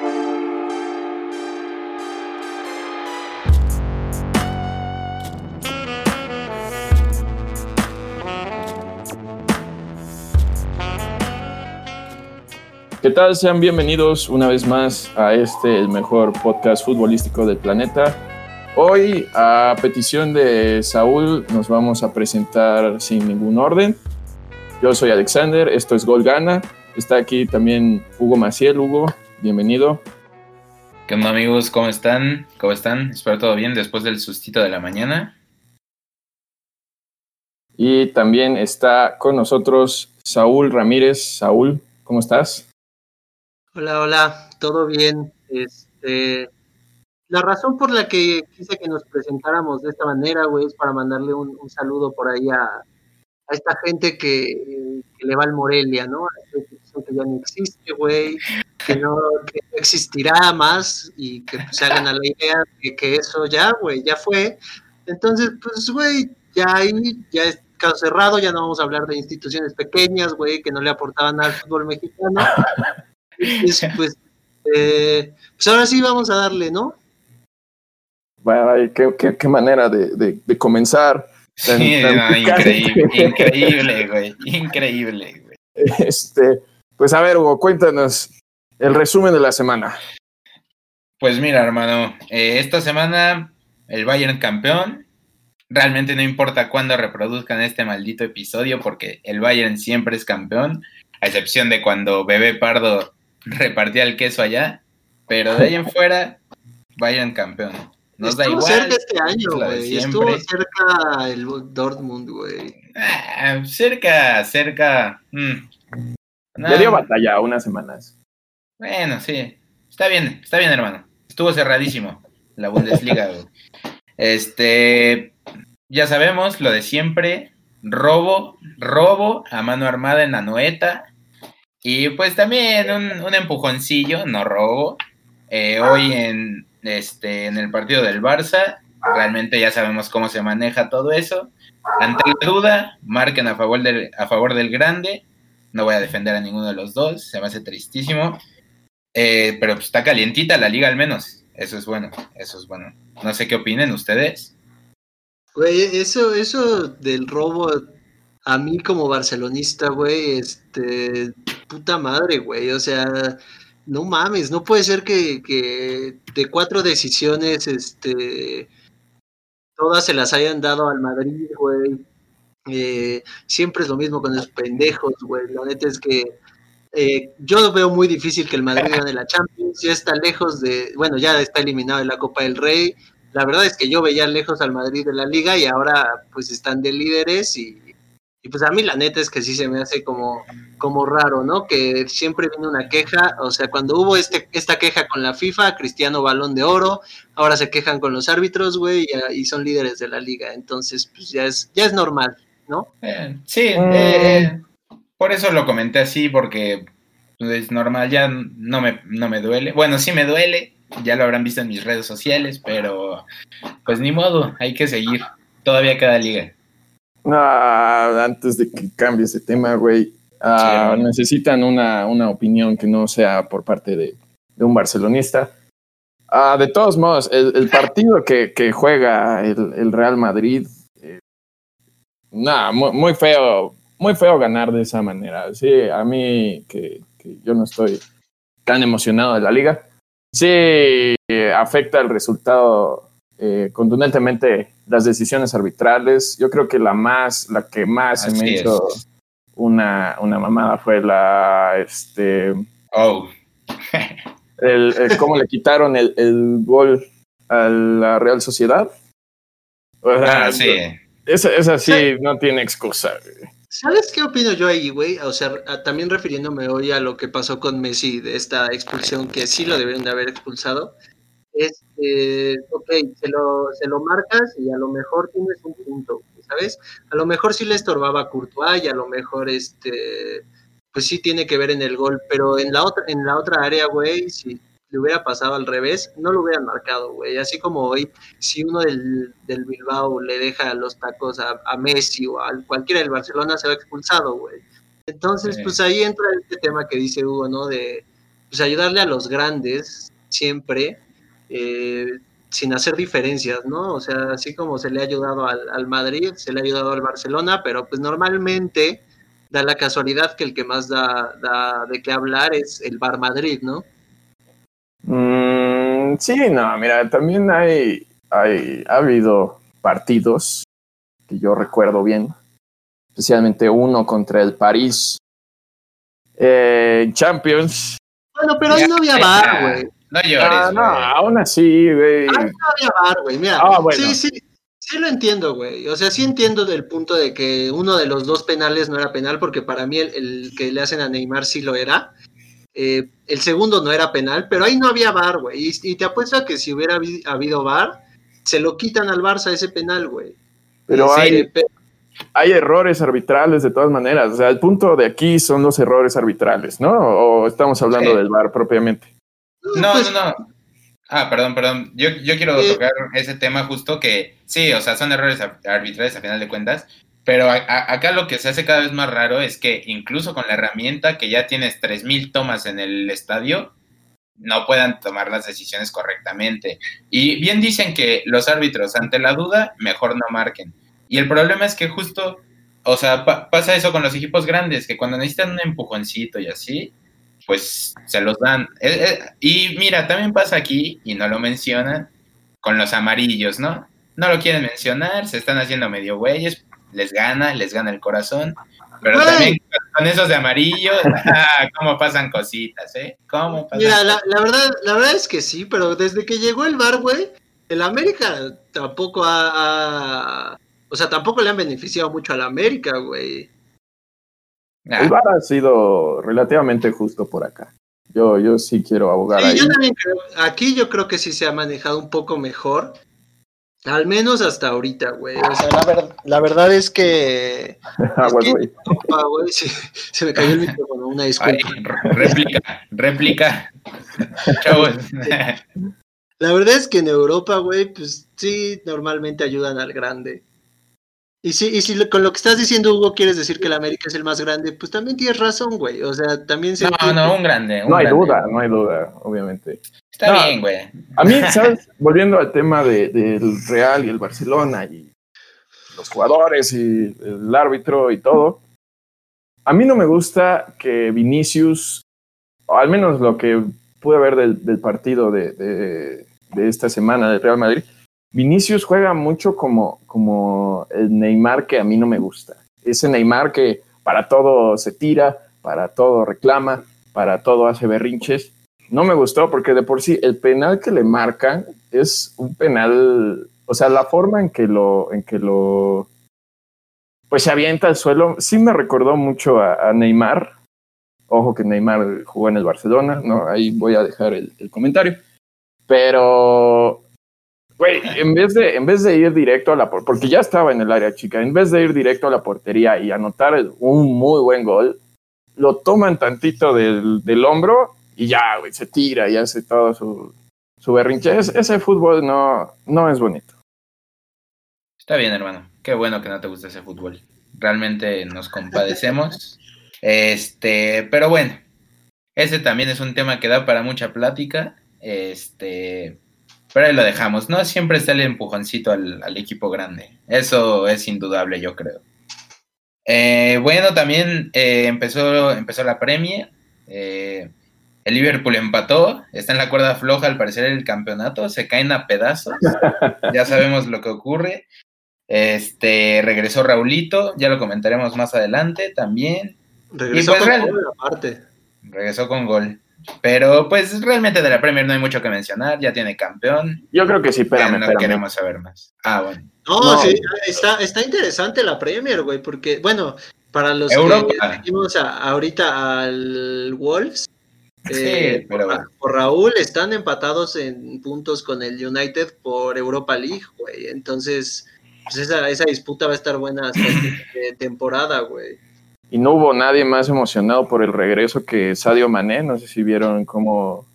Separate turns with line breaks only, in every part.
¿Qué tal? Sean bienvenidos una vez más a este, el mejor podcast futbolístico del planeta. Hoy, a petición de Saúl, nos vamos a presentar sin ningún orden. Yo soy Alexander, esto es Gol Gana. Está aquí también Hugo Maciel. Hugo, bienvenido.
¿Qué onda amigos? ¿Cómo están? ¿Cómo están? Espero todo bien después del sustito de la mañana.
Y también está con nosotros Saúl Ramírez. Saúl, ¿cómo estás?
Hola, hola, todo bien. Este, la razón por la que quise que nos presentáramos de esta manera, güey, es para mandarle un, saludo por ahí a, esta gente que, le va al Morelia, ¿no? A esta que ya no existe, güey, que no, existirá más y que se hagan a la idea de que eso ya, güey, ya fue. Entonces, pues, güey, ya ahí, ya es caso cerrado, ya no vamos a hablar de instituciones pequeñas, güey, que no le aportaban al fútbol mexicano. pues, eh, pues ahora sí vamos a darle, ¿no?
Bueno, qué, qué, manera de, de, comenzar.
increíble, increíble, güey. Increíble, güey.
Este, pues a ver, Hugo, cuéntanos el resumen de la semana.
Pues mira, hermano, eh, esta semana el Bayern campeón. Realmente no importa cuándo reproduzcan este maldito episodio porque el Bayern siempre es campeón, a excepción de cuando Bebé Pardo repartía el queso allá, pero de ahí en fuera, vayan campeón. Nos
Estuvo
da igual.
cerca este año, güey. Estuvo cerca el Dortmund, güey.
Ah, cerca, cerca.
Mm. Le dio batalla unas semanas.
Bueno, sí. Está bien, está bien, hermano. Estuvo cerradísimo la Bundesliga. Este, ya sabemos lo de siempre. Robo, robo a mano armada en la noeta. Y pues también un, empujoncillo, no robo. Eh, hoy en, este, en el partido del Barça, realmente ya sabemos cómo se maneja todo eso. Ante la duda, marquen a favor del, a favor del grande. No voy a defender a ninguno de los dos, se me hace tristísimo. Eh, pero pues, está calientita la liga al menos. Eso es bueno, eso es bueno. No sé qué opinen ustedes.
Güey, eso, eso del robo a mí como barcelonista, güey, este, puta madre, güey, o sea, no mames, no puede ser que, de cuatro decisiones, este, todas se las hayan dado al Madrid, güey. Eh, siempre es lo mismo con esos pendejos, güey. La neta es que eh, yo veo muy difícil que el Madrid gane la Champions. Ya está lejos de, bueno, ya está eliminado de la Copa del Rey. La verdad es que yo veía lejos al Madrid de la liga y ahora pues están de líderes y, y pues a mí la neta es que sí se me hace como, como raro, ¿no? Que siempre viene una queja, o sea, cuando hubo este, esta queja con la FIFA, Cristiano Balón de Oro, ahora se quejan con los árbitros, güey, y, son líderes de la liga, entonces pues ya es, ya es normal, ¿no?
Eh, sí, eh, por eso lo comenté así, porque es normal, ya no me, no me duele, bueno, sí me duele, ya lo habrán visto en mis redes sociales, pero pues ni modo, hay que seguir, todavía queda liga.
Antes de que cambie ese tema, güey, ah, necesitan una, opinión que no sea por parte de, un barcelonista. Ah, de todos modos, el, partido que, juega el, Real Madrid, eh, nada, muy, feo, muy feo ganar de esa manera. Sí, a mí que, que yo no estoy tan emocionado de la liga, sí afecta el resultado eh, contundentemente las decisiones arbitrales. Yo creo que la más, la que más se me hizo una, una mamada fue la, este,
oh.
el, cómo le quitaron el, el, gol a la Real Sociedad.
ah, sí.
Esa, esa sí, no tiene excusa.
¿Sabes qué opino yo ahí, güey? O sea, también refiriéndome hoy a lo que pasó con Messi de esta expulsión, que sí lo debieron de haber expulsado es, eh, ok, se lo, se lo marcas y a lo mejor tienes un punto, ¿sabes? A lo mejor sí le estorbaba a Courtois y a lo mejor este, pues sí tiene que ver en el gol, pero en la otra, en la otra área, güey, si le hubiera pasado al revés, no lo hubieran marcado, güey. Así como hoy, si uno del, del Bilbao le deja los tacos a, a, Messi o a cualquiera del Barcelona, se va expulsado, güey. Entonces, pues ahí entra este tema que dice Hugo, ¿no? De, pues, ayudarle a los grandes siempre, eh, sin hacer diferencias, ¿no? O sea, así como se le ha ayudado al, Madrid, se le ha ayudado al Barcelona, pero pues normalmente da la casualidad que el que más da, de qué hablar es el Bar Madrid, ¿no?
Mm, sí, no, mira, también hay, hay, ha habido partidos que yo recuerdo bien, especialmente uno contra el París eh, Champions.
Bueno, pero ahí no había bar, güey.
No llores.
Ah, no, aún así, güey.
Ahí no había bar, güey. Mira, ah, sí, sí, sí lo entiendo, güey. O sea, sí entiendo del punto de que uno de los dos penales no era penal, porque para mí el, que le hacen a Neymar sí lo era. Eh, el segundo no era penal, pero ahí no había bar, güey. Y, y, te apuesto a que si hubiera habido bar, se lo quitan al Barça ese penal, güey.
Pero hay, hay errores arbitrales de todas maneras. O sea, el punto de aquí son los errores arbitrales, ¿no? O estamos hablando del VAR propiamente.
No, pues no, no. Ah, perdón, perdón. Yo, yo quiero tocar ese tema justo que sí, o sea, son errores arbitrales a final de cuentas, pero acá lo que se hace cada vez más raro es que incluso con la herramienta que ya tienes 3.000 tomas en el estadio, no puedan tomar las decisiones correctamente. Y bien dicen que los árbitros ante la duda mejor no marquen. Y el problema es que justo, o sea, pasa eso con los equipos grandes, que cuando necesitan un empujoncito y así, pues se los dan. Eh, eh, y mira, también pasa aquí, y no lo mencionan, con los amarillos, ¿no? No lo quieren mencionar, se están haciendo medio güeyes, les gana, les gana el corazón. Pero también con esos de amarillo, ah, cómo pasan cositas, ¿eh? ¿Cómo pasan
Mira, la, la, verdad, la verdad es que sí, pero desde que llegó el bar, güey, el América tampoco ha, o sea, tampoco le han beneficiado mucho a la América, güey.
El VAR ha sido relativamente justo por acá. Yo, yo sí quiero abogar sí,
Yo también creo, aquí yo creo que sí se ha manejado un poco mejor. Al menos hasta ahorita, güey. O sea, la, verdad es que.
güey.
se, me cayó el micrófono, una disculpa.
réplica, réplica. Chavos.
La verdad es que en Europa, güey, pues sí, normalmente ayudan al grande. Y si, y si con lo que estás diciendo, Hugo, quieres decir que el América es el más grande, pues también tienes razón, güey. O sea, también se.
No, no, un grande.
no hay duda, no hay duda, obviamente.
Está bien, güey.
A mí, ¿sabes? Volviendo al tema del Real y el Barcelona y los jugadores y el árbitro y todo. A mí no me gusta que Vinicius, o al menos lo que pude ver del, partido de, de, de esta semana del Real Madrid, Vinicius juega mucho como, como el Neymar que a mí no me gusta. Ese Neymar que para todo se tira, para todo reclama, para todo hace berrinches. No me gustó porque de por sí el penal que le marcan es un penal, o sea, la forma en que lo, en que lo, pues se avienta al suelo, sí me recordó mucho a, Neymar. Ojo que Neymar jugó en el Barcelona, no, ahí voy a dejar el comentario. Pero Güey, en vez de, en vez de ir directo a la porque ya estaba en el área chica, en vez de ir directo a la portería y anotar un muy buen gol, lo toman tantito del, del hombro y ya, güey, se tira y hace todo su, su berrinche. ese fútbol no, no es bonito.
Está bien, hermano. Qué bueno que no te gusta ese fútbol. Realmente nos compadecemos. Este, pero bueno, ese también es un tema que da para mucha plática. Este, pero ahí lo dejamos. No siempre está el empujoncito al, equipo grande. Eso es indudable, yo creo. Eh, bueno, también eh, empezó, empezó la premia. Eh, el Liverpool empató. Está en la cuerda floja, al parecer, el campeonato. Se caen a pedazos. ya sabemos lo que ocurre. Este regresó Raulito, ya lo comentaremos más adelante también.
Regresó pues con gol, aparte.
Regresó con gol. Pero pues realmente de la Premier no hay mucho que mencionar, ya tiene campeón.
Yo creo que sí, espérame,
no queremos saber más. Ah, bueno.
No, sí, está, está interesante la Premier, güey, porque, bueno, para los que seguimos ahorita al Wolves, eh, por, Raúl están empatados en puntos con el United por Europa League, güey. Entonces, pues esa, esa disputa va a estar buena hasta de temporada, güey
y no hubo nadie más emocionado por el regreso que Sadio Mané. No sé si vieron cómo,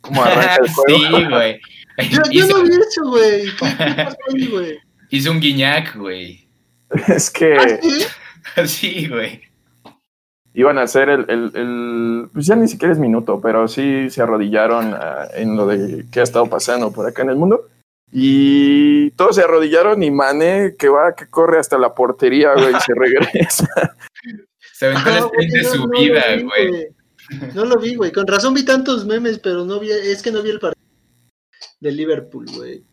cómo arranca el juego.
sí, güey.
Yo, no vi eso, güey.
Hizo un guiñac, güey.
Es que.
¿Ah, sí? güey.
iban a hacer el, el, el, pues ya ni siquiera es minuto, pero sí se arrodillaron uh, en lo de qué ha estado pasando por acá en el mundo. Y todos se arrodillaron y Mané, que va, que corre hasta la portería, güey, y se regresa.
Se aventó el sprint de su
no
vida, güey.
No lo vi, güey. Con razón vi tantos memes, pero no vi, es que no vi el partido de Liverpool, güey.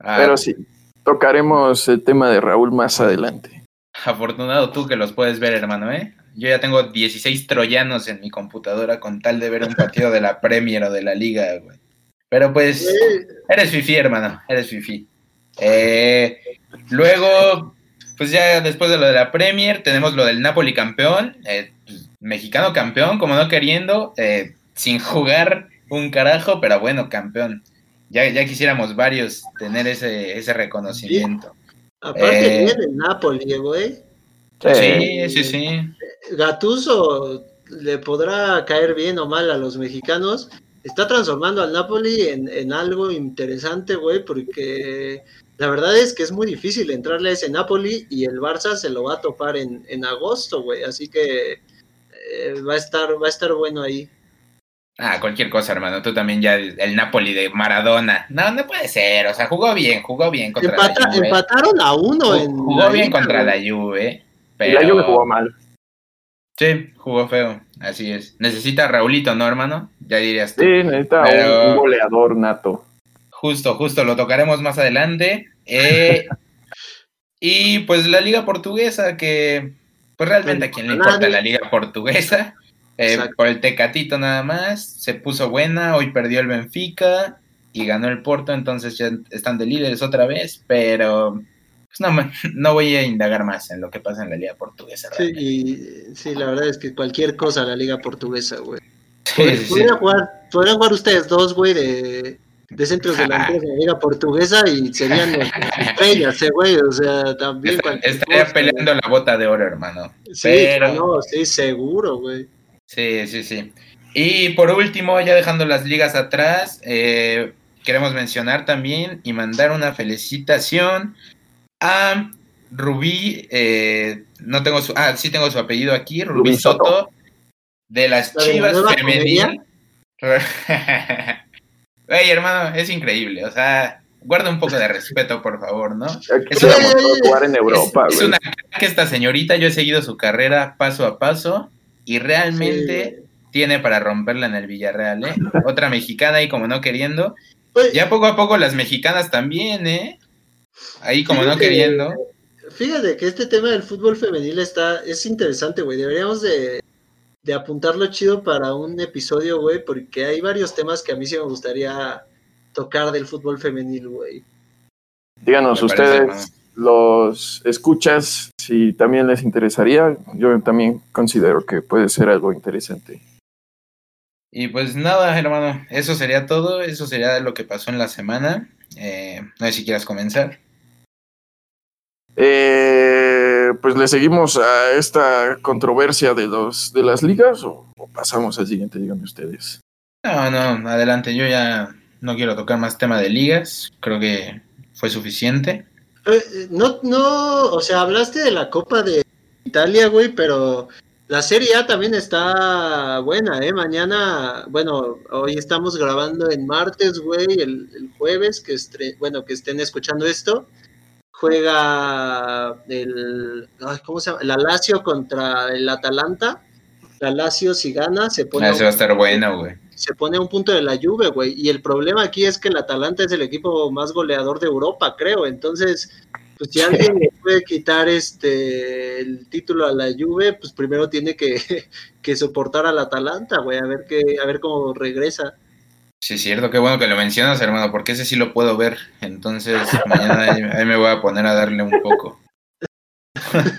Ah,
Pero sí, tocaremos el tema de Raúl más adelante.
Afortunado tú que los puedes ver, hermano, ¿eh? Yo ya tengo 16 troyanos en mi computadora con tal de ver un partido de la Premier o de la Liga, güey. Pero pues, eres fifi, hermano, eres fifi. Eh, luego, pues ya después de lo de la Premier, tenemos lo del Napoli campeón, eh, pues, mexicano campeón, como no queriendo, eh, sin jugar un carajo, pero bueno, campeón. Ya, ya quisiéramos varios tener ese, ese reconocimiento.
Aparte
Eh,
viene el Napoli, güey.
Sí, sí, sí.
Gatuso le podrá caer bien o mal a los mexicanos. Está transformando al Napoli en, en algo interesante, güey, porque la verdad es que es muy difícil entrarle a ese Napoli y el Barça se lo va a topar en, en agosto, güey. Así que eh, va a estar, va a estar bueno ahí.
Ah, cualquier cosa, hermano. Tú también ya el Napoli de Maradona. No, no puede ser. O sea, jugó bien, jugó bien contra
Empata-
la Juve.
empataron a uno
Jugó-
en
jugó bien contra
güey.
la Juve.
Y
Pero...
la Juve jugó mal.
Sí, jugó feo. Así es. Necesita a Raulito, ¿no, hermano? Ya dirías tú.
Sí, necesita
Pero-
un, goleador nato.
Justo, justo, lo tocaremos más adelante. Eh, y pues la liga portuguesa, que pues realmente a quién le importa la liga portuguesa. Eh, por el Tecatito nada más, se puso buena, hoy perdió el Benfica y ganó el Porto, entonces ya están de líderes otra vez, pero pues no, no voy a indagar más en lo que pasa en la liga portuguesa.
Sí, y, sí, la verdad es que cualquier cosa la liga portuguesa, güey.
Sí.
Podrían jugar, podrían jugar ustedes dos, güey, de, de centros delanteros de la liga portuguesa y serían estrellas, eh, güey. O sea, también
Está- Estaría
cosa,
peleando la bota de oro, hermano.
Sí,
pero-
no, sí, seguro, güey.
Sí, sí, sí. Y por último, ya dejando las ligas atrás, eh, queremos mencionar también y mandar una felicitación a Rubí, eh, no tengo su, ah, sí tengo su apellido aquí, Rubí,
Rubí
Soto,
Soto.
De las
¿La de la
Chivas
nueva
femenil. Ey, hermano, es increíble, o sea, guarda un poco de respeto, por favor, ¿no? Es
se
una-
vamos a jugar en Europa,
es, es
güey.
una crack esta señorita, yo he seguido su carrera paso a paso y realmente
Sí,
tiene para romperla en el Villarreal, ¿eh? Otra mexicana y como no queriendo.
güey.
Ya poco a poco las mexicanas también, ¿eh? Ahí como no queriendo.
Fíjate que este tema del fútbol femenil está, es interesante, güey. Deberíamos de, de apuntarlo chido para un episodio, güey, porque hay varios temas que a mí sí me gustaría tocar del fútbol femenil, güey.
Díganos
Me
ustedes, los escuchas, si también les interesaría. Yo también considero que puede ser algo interesante.
Y pues nada, hermano, eso sería todo. Eso sería lo que pasó en la semana. Eh, no sé si quieras comenzar.
Eh, pues le seguimos a esta controversia de los de las ligas o, o pasamos al siguiente, díganme ustedes.
No, no, adelante. Yo ya no quiero tocar más tema de ligas. Creo que fue suficiente.
Eh, eh, No, no, o sea, hablaste de la Copa de Italia, güey, pero la Serie A también está buena, ¿eh? Mañana, bueno, hoy estamos grabando en martes, güey, el, el jueves, que estre- bueno, que estén escuchando esto, juega el, ¿cómo se llama? La Lazio contra el Atalanta. La Lazio si gana se pone,
Eso va a estar bueno, güey.
se pone a un punto de la Juve, güey. Y el problema aquí es que el Atalanta es el equipo más goleador de Europa, creo. Entonces, pues si alguien le puede quitar este el título a la Juve, pues primero tiene que, que soportar al Atalanta, güey, a ver qué, a ver cómo regresa.
Sí, es cierto, qué bueno que lo mencionas, hermano, porque ese sí lo puedo ver. Entonces, mañana ahí, ahí me voy a poner a darle un poco.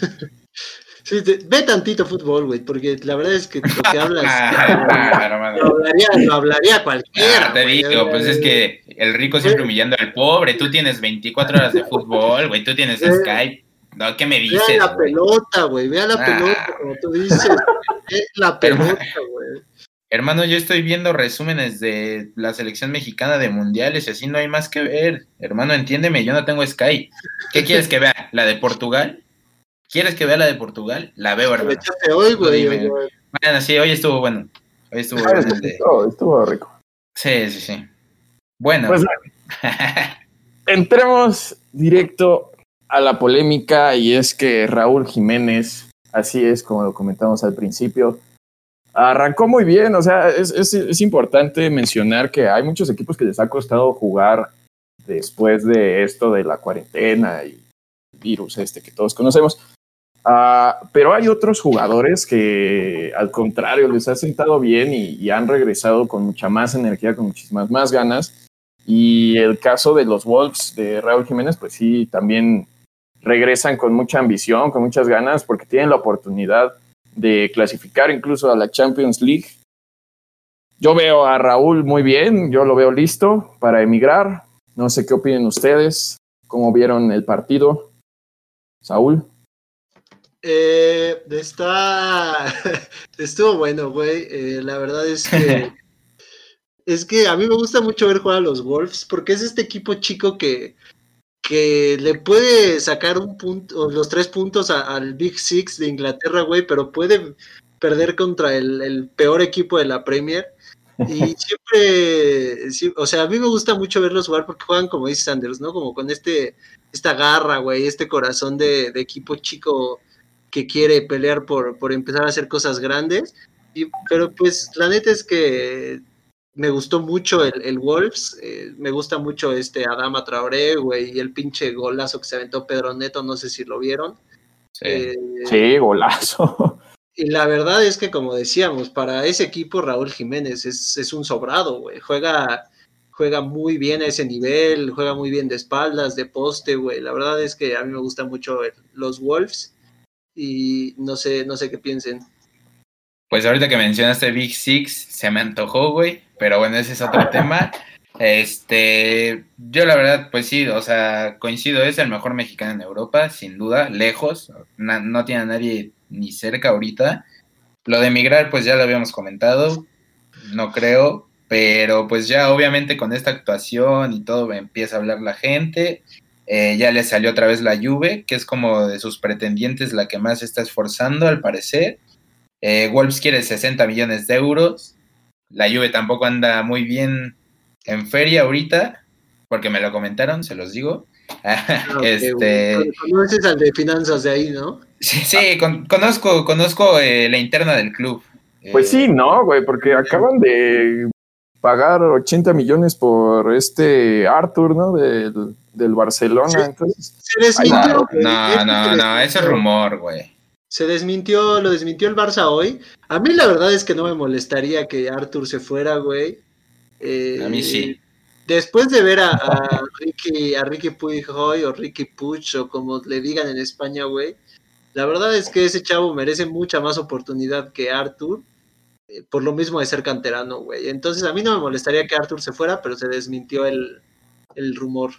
Sí, te- ve tantito fútbol, güey, porque la verdad es que lo que hablas
Ah,
lo hablaría, lo hablaría cualquiera.
Ah, te digo, pues es que el rico siempre humillando al pobre. Tú tienes 24 horas de fútbol, güey. Tú tienes
Eh,
Skype. No, ¿qué me
Vea
dices,
la
güey?
pelota, güey, vea la
Ah.
pelota, como tú dices. Ve la pelota, güey.
Hermano, yo estoy viendo resúmenes de la selección mexicana de mundiales y así no hay más que ver. Hermano, entiéndeme, yo no tengo Sky. ¿Qué quieres que vea? ¿La de Portugal? ¿Quieres que vea la de Portugal? La veo, hermano.
hoy, güey.
Bueno, sí, hoy estuvo bueno. Hoy estuvo
ah, bueno. Estuvo, estuvo rico.
Sí, sí, sí. Bueno.
Pues, entremos directo a la polémica y es que Raúl Jiménez, así es como lo comentamos al principio, arrancó muy bien. O sea, es, es, es importante mencionar que hay muchos equipos que les ha costado jugar después de esto de la cuarentena y el virus este que todos conocemos. Uh, pero hay otros jugadores que al contrario les ha sentado bien y, y, han regresado con mucha más energía, con muchísimas más ganas. Y el caso de los Wolves de Raúl Jiménez, pues sí, también regresan con mucha ambición, con muchas ganas, porque tienen la oportunidad de clasificar incluso a la Champions League. Yo veo a Raúl muy bien, yo lo veo listo para emigrar. No sé qué opinen ustedes, cómo vieron el partido. Saúl.
Eh, está. Estuvo bueno, güey. Eh, la verdad es que. es que a mí me gusta mucho ver jugar a los Wolves porque es este equipo chico que que le puede sacar un punto, los tres puntos al Big Six de Inglaterra, güey, pero puede perder contra el, peor equipo de la Premier. Y siempre, o sea, a mí me gusta mucho verlos jugar porque juegan como dice Sanders, ¿no? Como con este, esta garra, güey, este corazón de, equipo chico que quiere pelear por, por empezar a hacer cosas grandes. Y, pero pues la neta es que me gustó mucho el, Wolves, eh, me gusta mucho este Adama Traoré, güey, y el pinche golazo que se aventó Pedro Neto, no sé si lo vieron.
Sí, eh, golazo.
Y la verdad es que, como decíamos, para ese equipo Raúl Jiménez es, un sobrado, güey, juega, juega muy bien a ese nivel, juega muy bien de espaldas, de poste, güey, la verdad es que a mí me gustan mucho los Wolves y no sé, no sé qué piensen.
Pues ahorita que mencionaste Big Six, se me antojó, güey. Pero bueno, ese es otro tema. Este, yo la verdad, pues sí, o sea, coincido, es el mejor mexicano en Europa, sin duda, lejos, no tiene a nadie ni cerca ahorita. Lo de emigrar, pues ya lo habíamos comentado, no creo, pero pues ya obviamente con esta actuación y todo empieza a hablar la gente. Eh, ya le salió otra vez la Juve, que es como de sus pretendientes la que más se está esforzando al parecer. Eh, Wolves quiere 60 millones de euros. La Juve tampoco anda muy bien en feria ahorita, porque me lo comentaron, se los digo.
Ah, este... Conoces al de finanzas de ahí, ¿no?
Sí, sí conozco, conozco eh, la interna del club.
Pues sí, no, güey, porque acaban de pagar 80 millones por este Arthur, ¿no? Del, del Barcelona. Entonces,
no, no, no, no, ese es rumor, güey
se desmintió, lo desmintió el Barça hoy. A mí la verdad es que no me molestaría que Arthur se fuera, güey.
a mí sí. Eh,
después de ver a, Ricky, a Ricky Puighoy o Ricky Puch o como le digan en España, güey, la verdad es que ese chavo merece mucha más oportunidad que Arthur, eh, por lo mismo de ser canterano, güey. Entonces a mí no me molestaría que Arthur se fuera, pero se desmintió el, el rumor.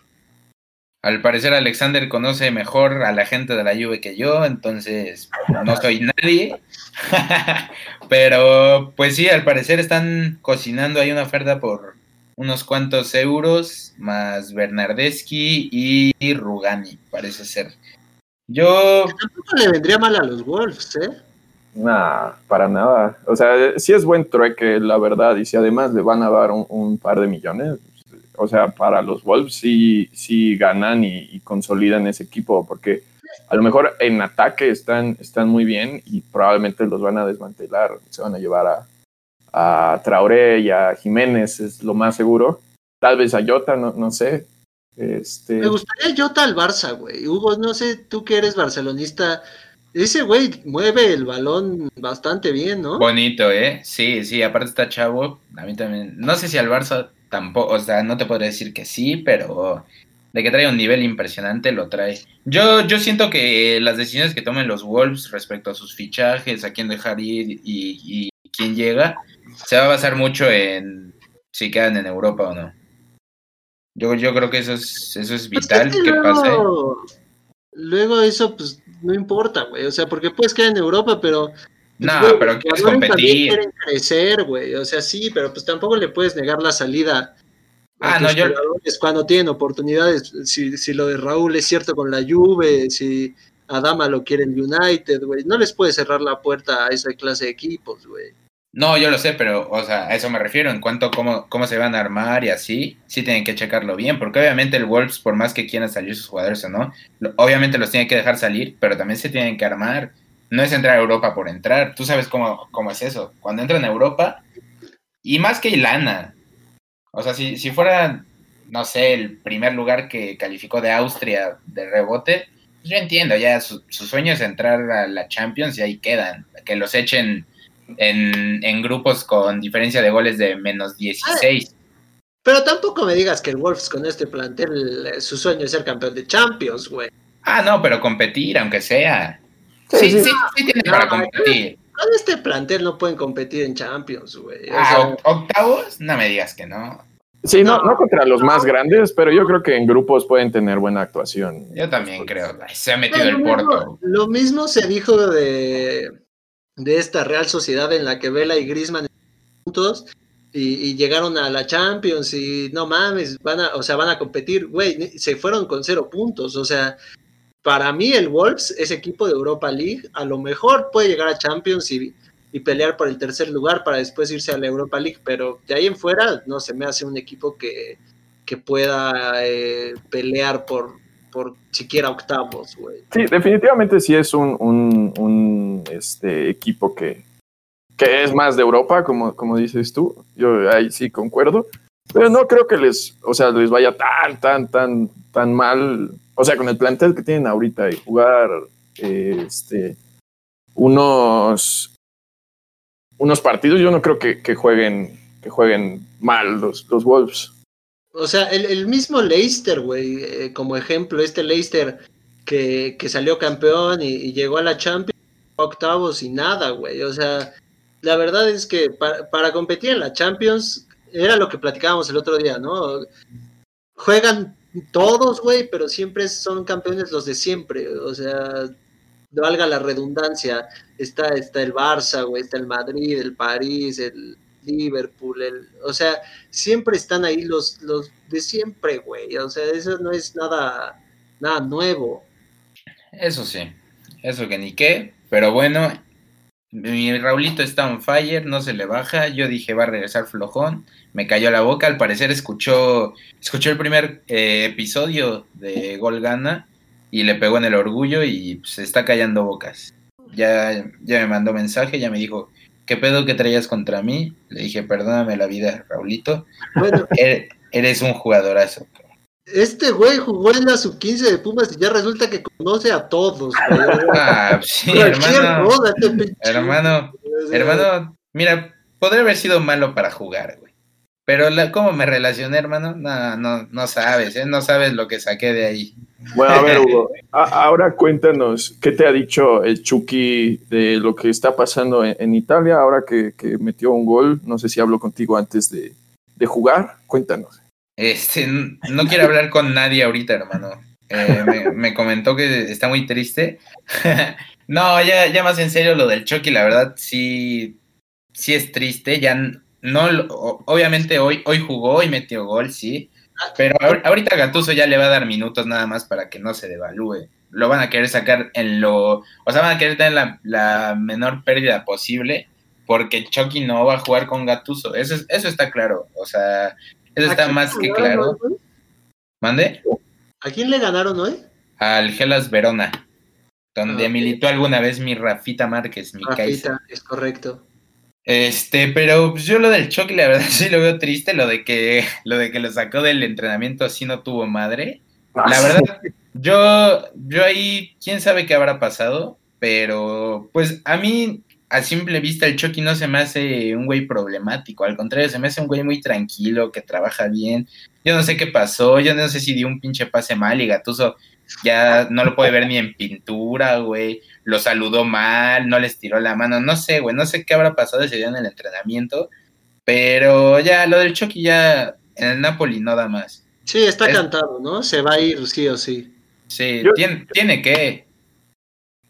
Al parecer Alexander conoce mejor a la gente de la Juve que yo, entonces no soy nadie. Pero pues sí, al parecer están cocinando ahí una oferta por unos cuantos euros, más Bernardeschi y Rugani, parece ser. Yo...
Tampoco le vendría mal a los Wolves, ¿eh?
Nah, para nada. O sea, sí es buen trueque, la verdad, y si además le van a dar un par de millones, o sea, para los Wolves sí, sí ganan y, consolidan ese equipo, porque a lo mejor en ataque están, están muy bien y probablemente los van a desmantelar, se van a llevar a, a Traoré y a Jiménez, es lo más seguro. Tal vez a Jota, no, no sé. Este...
Me gustaría Jota al Barça, güey. Hugo, no sé, tú que eres barcelonista, ese güey mueve el balón bastante bien, ¿no?
Bonito, ¿eh? Sí, sí, aparte está chavo. A mí también. No sé si al Barça tampoco, o sea, no te podría decir que sí, pero de que trae un nivel impresionante, lo trae. Yo, yo siento que las decisiones que tomen los Wolves respecto a sus fichajes, a quién dejar ir y, quién llega, se va a basar mucho en si quedan en Europa o no. Yo, yo creo que eso es, eso es pues vital que, pase.
Luego eso, pues, no importa, güey. O sea, porque puedes quedar en Europa, pero
no, pero quieres competir.
Quieren crecer, güey. O sea, sí, pero pues tampoco le puedes negar la salida.
Ah, no, yo.
Cuando tienen oportunidades, si, si lo de Raúl es cierto con la Juve, si Adama lo quiere el United, güey. No les puede cerrar la puerta a esa clase de equipos, güey.
No, yo lo sé, pero, o sea, a eso me refiero, en cuanto a cómo, cómo se van a armar y así, sí tienen que checarlo bien, porque obviamente el Wolves, por más que quieran salir sus jugadores o no, obviamente los tienen que dejar salir, pero también se tienen que armar. No es entrar a Europa por entrar, tú sabes cómo, cómo es eso. Cuando entran a Europa, y más que Ilana, o sea, si, si fuera, no sé, el primer lugar que calificó de Austria de rebote, pues yo entiendo, ya su, su sueño es entrar a la Champions y ahí quedan, que los echen en, grupos con diferencia de goles de menos 16.
Pero tampoco me digas que el Wolves con este plantel, eh, su sueño es ser campeón de Champions, güey.
Ah, no, pero competir, aunque sea. Sí, sí, sí, tiene para competir.
Con este plantel no pueden competir en Champions, güey.
Ah, octavos, no me digas que no.
Sí, no, no, contra los más grandes, pero yo creo que en grupos pueden tener buena actuación.
Yo también creo. Se ha metido el Porto.
Lo mismo se dijo de, de esta Real Sociedad en la que Vela y Grisman juntos y, llegaron a la Champions y no mames, van a, o sea, van a competir, güey, se fueron con cero puntos, o sea, para mí el Wolves es equipo de Europa League, a lo mejor puede llegar a Champions y, pelear por el tercer lugar para después irse a la Europa League, pero de ahí en fuera no se me hace un equipo que, que pueda eh, pelear por, por siquiera octavos, güey.
Sí, definitivamente sí es un, un, este, equipo que, que es más de Europa, como, como dices tú. Yo ahí sí concuerdo. Pero no creo que les, o sea, les vaya tan, tan, tan, tan mal. O sea, con el plantel que tienen ahorita y jugar este, unos, unos partidos, yo no creo que, que jueguen, que jueguen mal los, los Wolves.
O sea, el, mismo Leicester, güey, eh, como ejemplo, este Leicester que, que salió campeón y, llegó a la Champions, octavos y nada, güey. O sea, la verdad es que para, competir en la Champions, era lo que platicábamos el otro día, ¿no? Juegan todos, güey, pero siempre son campeones los de siempre. O sea, valga la redundancia, está, está el Barça, güey, está el Madrid, el París, el Liverpool, el, o sea, siempre están ahí los, los de siempre, güey, o sea, eso no es nada, nada nuevo.
Eso sí, eso que ni qué, pero bueno, mi Raulito está on fire, no se le baja, yo dije va a regresar flojón, me cayó la boca, al parecer escuchó, escuchó el primer eh, episodio de Gol Gana y le pegó en el orgullo y se está callando bocas. Ya, ya me mandó mensaje, ya me dijo, ¿qué pedo que traías contra mí? Le dije, perdóname la vida, Raulito. Er, eres un jugadorazo.
Este güey jugó en la sub-15 de Pumas y ya resulta que conoce a todos.
Ah, sí, hermano. Este hermano, hermano, mira, podría haber sido malo para jugar, güey. Pero la, cómo me relacioné, hermano, no, no, no sabes, ¿eh? No sabes lo que saqué de ahí.
Bueno, a ver, Hugo, ahora cuéntanos, ¿qué te ha dicho el Chucky de lo que está pasando en, Italia ahora que, metió un gol? No sé si hablo contigo antes de, jugar, cuéntanos.
Este, no quiero hablar con nadie ahorita, hermano. Eh, me, comentó que está muy triste. no, ya, ya más en serio lo del Chucky, la verdad sí, sí es triste, ya no, obviamente hoy, hoy jugó y metió gol, sí, pero ahorita Gatuso ya le va a dar minutos nada más para que no se devalúe. Lo van a querer sacar en lo, o sea, van a querer tener la, menor pérdida posible porque Chucky no va a jugar con Gatuso. Eso, eso está claro, o sea, eso está más que claro. ¿Mande?
¿A quién le ganaron hoy?
Al Gelas Verona, donde ah, militó alguna vez mi Rafita Márquez, mi
Rafita, es correcto.
Este, pero pues, yo lo del Chucky, la verdad sí lo veo triste, lo de que lo de que lo sacó del entrenamiento así no tuvo madre. Ah, la verdad, yo, yo ahí, quién sabe qué habrá pasado, pero pues a mí, a simple vista, el Chucky no se me hace un güey problemático, al contrario, se me hace un güey muy tranquilo, que trabaja bien. Yo no sé qué pasó, yo no sé si dio un pinche pase mal y Gatuso ya no lo puede ver ni en pintura, güey lo saludó mal, no les tiró la mano, no sé, güey, no sé qué habrá pasado ese día en el entrenamiento, pero ya lo del Chucky ya en el Napoli no da más.
Sí, está cantado, ¿no? Se va a ir sí o sí.
Sí, tiene, tiene, que.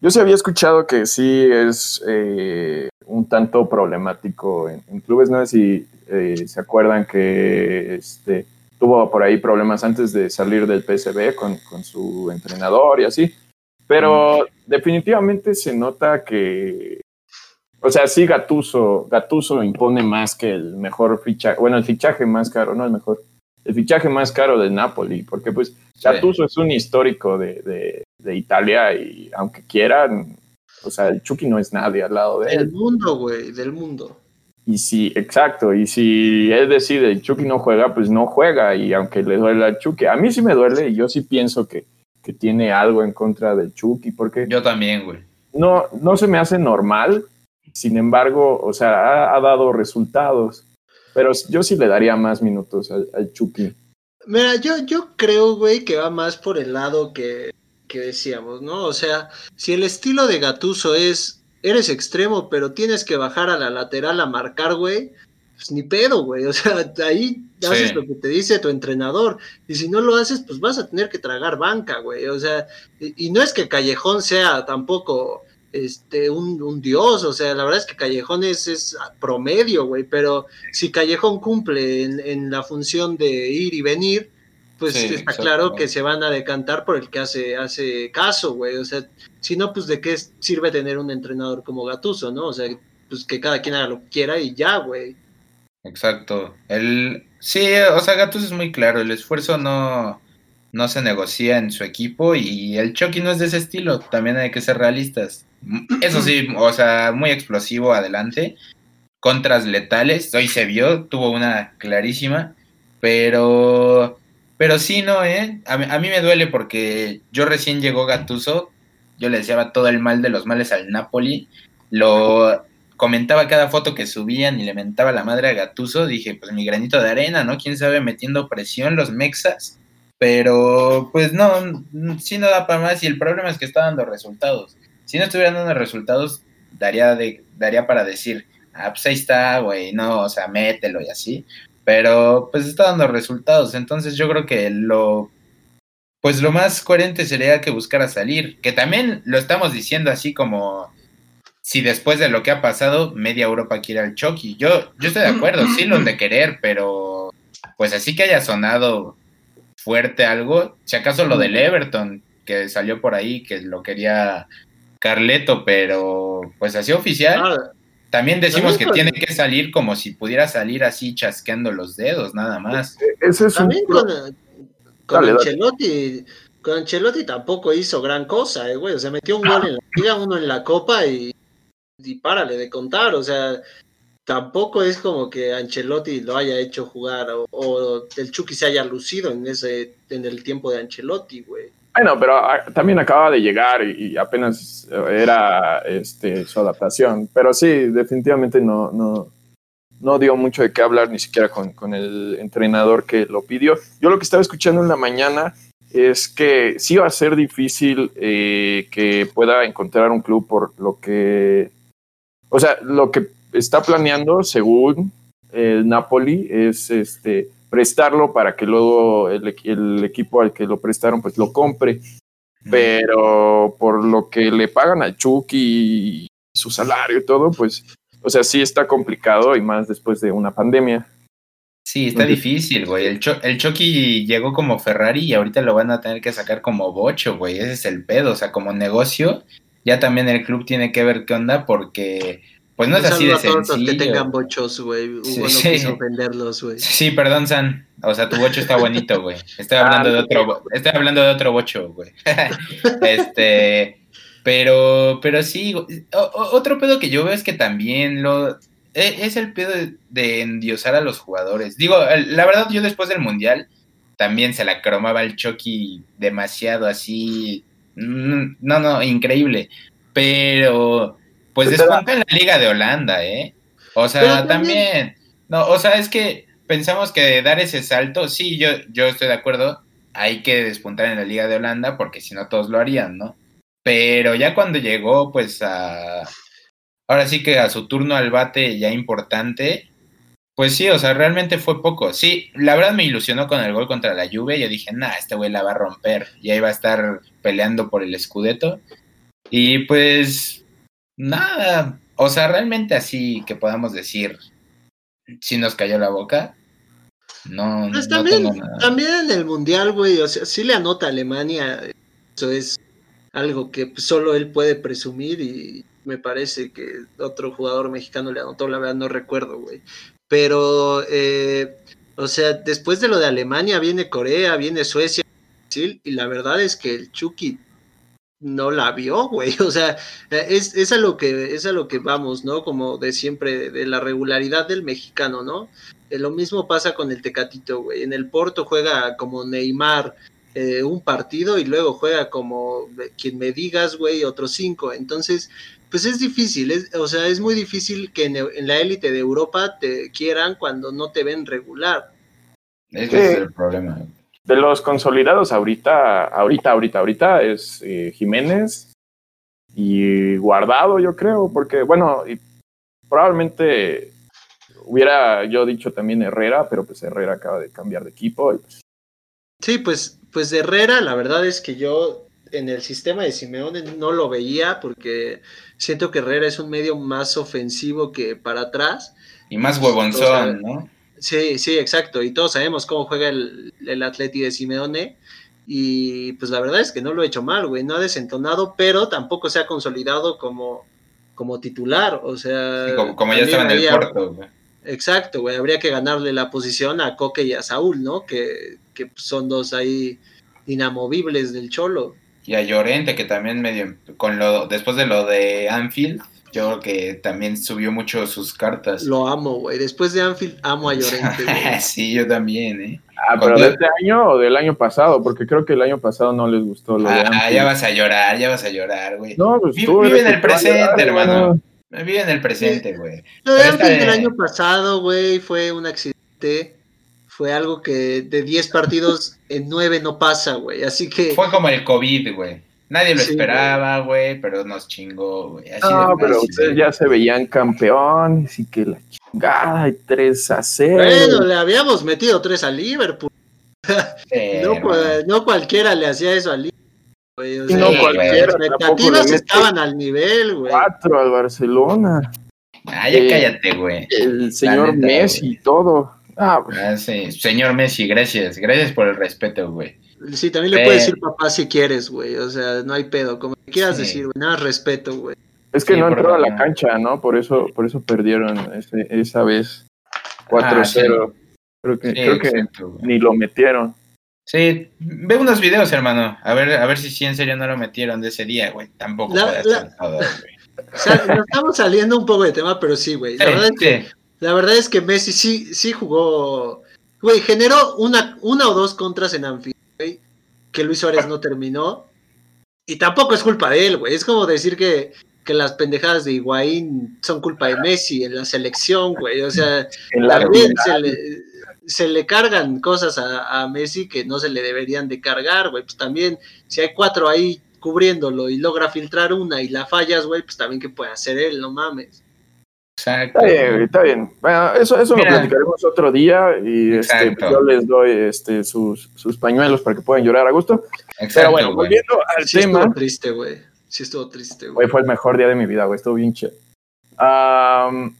Yo sí había escuchado que sí es eh, un tanto problemático en, clubes, no sé si eh, se acuerdan que este, tuvo por ahí problemas antes de salir del PSB con, con su entrenador y así Pero definitivamente se nota que, o sea, sí, Gatuso, Gatuso impone más que el mejor fichaje, bueno, el fichaje más caro, no el mejor, el fichaje más caro del Napoli, porque pues Gatuso es un histórico de, de, Italia y aunque quieran, o sea, el Chucky no es nadie al lado de él.
Del mundo, güey, del mundo.
Y si, exacto, y si él decide el Chucky no juega, pues no juega, y aunque le duele al Chucky, a mí sí me duele, y yo sí pienso que, que tiene algo en contra del Chucky, porque...
Yo también, güey.
No, no se me hace normal, sin embargo, o sea, ha, dado resultados, pero yo sí le daría más minutos al, Chucky.
Mira, yo, yo creo, güey, que va más por el lado que, que decíamos, ¿no? O sea, si el estilo de Gatuso es eres extremo, pero tienes que bajar a la lateral a marcar, güey, pues ni pedo, güey. O sea, ahí haces lo que te dice tu entrenador. Y si no lo haces, pues vas a tener que tragar banca, güey. O sea, y, no es que Callejón sea tampoco este, un, dios, o sea, la verdad es que Callejón es, promedio, güey, pero si Callejón cumple en, la función de ir y venir, pues está claro que se van a decantar por el que hace, hace caso, güey. O sea, si no, pues de qué sirve tener un entrenador como Gatuso, ¿no? O sea, pues que cada quien haga lo que quiera y ya, güey.
Exacto. El, sí, o sea, Gatuso es muy claro, el esfuerzo no, no se negocia en su equipo y el Chucky no es de ese estilo, también hay que ser realistas. Eso sí, o sea, muy explosivo adelante, contras letales, hoy se vio, tuvo una clarísima, pero pero sí, no, ¿eh? A a mí me duele porque yo recién llegó Gatuso, yo le deseaba todo el mal de los males al Napoli, lo comentaba cada foto que subían y le mentaba la madre a Gatuso, dije, pues mi granito de arena, ¿no? Quién sabe metiendo presión los mexas, pero pues no, sí no da para más y el problema es que está dando resultados. Si no estuvieran dando resultados, daría, de, daría para decir, ah, pues ahí está, güey, no, o sea, mételo y así, pero pues está dando resultados, entonces yo creo que lo pues lo más coherente sería que buscara salir, que también lo estamos diciendo así como si después de lo que ha pasado, media Europa quiere al Chucky. Yo, yo estoy de acuerdo, sí lo de querer, pero pues así que haya sonado fuerte algo, si acaso lo del Everton, que salió por ahí, que lo quería Carleto, pero pues así oficial. También decimos que tiene que salir como si pudiera salir así chasqueando los dedos, nada más.
Ese es También con, con Ancelotti, con Ancelotti tampoco hizo gran cosa, eh, güey. O sea, metió un gol en la liga, uno en la copa y, y párale de contar. O sea, tampoco es como que Ancelotti lo haya hecho jugar o, el Chucky se haya lucido en ese en el tiempo de Ancelotti, güey.
Bueno, pero ah, también acaba de llegar y, apenas era este, su adaptación. Pero sí, definitivamente no, no, no dio mucho de qué hablar ni siquiera con, el entrenador que lo pidió. Yo lo que estaba escuchando en la mañana es que sí va a ser difícil eh, que pueda encontrar un club por lo que, o sea, lo que está planeando según el Napoli es este prestarlo para que luego el, equipo al que lo prestaron pues lo compre. Pero por lo que le pagan al Chucky y su salario y todo, pues o sea, sí está complicado y más después de una pandemia.
Sí, está difícil, güey. El, el Chucky llegó como Ferrari y ahorita lo van a tener que sacar como bocho, güey. Ese es el pedo. O sea, como negocio, ya también el club tiene que ver qué onda porque pues no es así de sencillo.
que tengan bochos, güey. Hugo sí, no quiso venderlos, güey.
Sí, perdón, San. O sea, tu bocho está bonito, güey. Estoy hablando de otro, estoy hablando de otro bocho, güey. este, pero, pero sí, otro pedo que yo veo es que también lo e, es el pedo de, endiosar a los jugadores. Digo, la verdad, yo después del mundial también se la cromaba el Chucky demasiado así. Mm, no, no, increíble. Pero, pues en la Liga de Holanda, ¿eh? O sea, también. No, o sea, es que pensamos que dar ese salto, sí, yo, yo estoy de acuerdo, hay que despuntar en la Liga de Holanda porque si no todos lo harían, ¿no? Pero ya cuando llegó, pues a. Ahora sí que a su turno al bate ya importante, pues sí, o sea, realmente fue poco. Sí, la verdad me ilusionó con el gol contra la Juve. Yo dije, nah, este güey la va a romper. Ya iba a estar peleando por el Scudetto. Y pues, nada. O sea, realmente así que podamos decir, si nos cayó la boca. No,
pues también, También en el Mundial, güey, o sea, sí le anota a Alemania. Eso es algo que solo él puede presumir y me parece que otro jugador mexicano le anotó, la verdad no recuerdo, güey. Pero, eh, o sea, después de lo de Alemania viene Corea, viene Suecia, y la verdad es que el Chucky no la vio, güey. O sea, es, es, a lo que, es a lo que vamos, ¿no? Como de siempre, de la regularidad del mexicano, ¿no? Eh, lo mismo pasa con el Tecatito, güey. En el Porto juega como Neymar eh, un partido y luego juega como quien me digas, güey, otros cinco. Entonces, pues es difícil, o sea, es muy difícil que en, la élite de Europa te quieran cuando no te ven regular.
Ese es el problema.
De los consolidados ahorita, ahorita, ahorita, ahorita es eh, Jiménez y Guardado, yo creo, porque bueno, probablemente hubiera yo dicho también Herrera, pero pues Herrera acaba de cambiar de equipo. Pues
sí, pues, pues Herrera, la verdad es que yo en el sistema de Simeone no lo veía porque siento que Herrera es un medio más ofensivo que para atrás.
Y más huevonzón, ¿no?
Sí, sí, exacto. Y todos sabemos cómo juega el, el Atleti de Simeone. Y pues la verdad es que no lo ha hecho mal, güey. No ha desentonado, pero tampoco se ha consolidado como, como titular. O sea.
como, ya estaba en el cuarto,
güey. Exacto, güey. Habría que ganarle la posición a Coque y a Saúl, ¿no? Que, que son dos ahí inamovibles del Cholo
y a Llorente, que también medio, con lo, después de lo de Anfield, yo creo que también subió mucho sus cartas.
Lo amo, güey. Después de Anfield, amo a Llorente.
sí, yo también, ¿eh?
Ah, pero de este año o del año pasado, porque creo que el año pasado no les gustó lo de
ah,
Anfield.
ya vas a llorar, ya vas a llorar, güey.
No, pues
Vive, en el presente, hermano. Vive en el presente, güey.
Lo de Anfield del año pasado, güey, fue un accidente fue algo que de 10 partidos en 9 no pasa, güey. Así que.
Fue como el COVID, güey. Nadie lo esperaba, güey, pero nos chingó, güey.
no, pero ustedes ya se veían campeones y que la chingada y 3 a 0.
Bueno, le habíamos metido 3 a Liverpool. no, cualquiera le hacía eso a Liverpool. Güey. no cualquiera. Las expectativas estaban al nivel, güey.
4 al Barcelona.
Ah, ya cállate, güey.
El señor Messi y todo. Ah,
ah, sí. Señor Messi, gracias. Gracias por el respeto, güey.
Sí, también le puedes decir papá si quieres, güey. O sea, no hay pedo. Como quieras decir, güey. Nada, respeto, güey.
Es que no entró a la cancha, ¿no? Por eso, por eso perdieron esa vez 4-0. Ah, creo que, creo que ni lo metieron.
Sí, ve unos videos, hermano. A ver, a ver si sí en serio no lo metieron de ese día, güey. Tampoco puede
la... güey. O sea, nos estamos saliendo un poco de tema, pero sí, güey. La verdad es que la verdad es que Messi sí, sí jugó. Güey, generó una, una o dos contras en Anfield, que Luis Suárez no terminó. Y tampoco es culpa de él, güey. Es como decir que, que las pendejadas de Higuaín son culpa de Messi en la selección, güey. O sea, también se le, se le, cargan cosas a, a, Messi que no se le deberían de cargar, güey. Pues también, si hay cuatro ahí cubriéndolo y logra filtrar una y la fallas, güey, pues también que puede hacer él, no mames.
Exacto.
Está bien, está bien. Bueno, eso, eso lo platicaremos otro día y este, pues, yo les doy este, sus, sus pañuelos para que puedan llorar a gusto. Exacto, Pero bueno, volviendo al
sí
tema.
Estuvo triste, güey. Sí estuvo triste, güey.
Fue el mejor día de mi vida, güey. Estuvo bien chido. Um,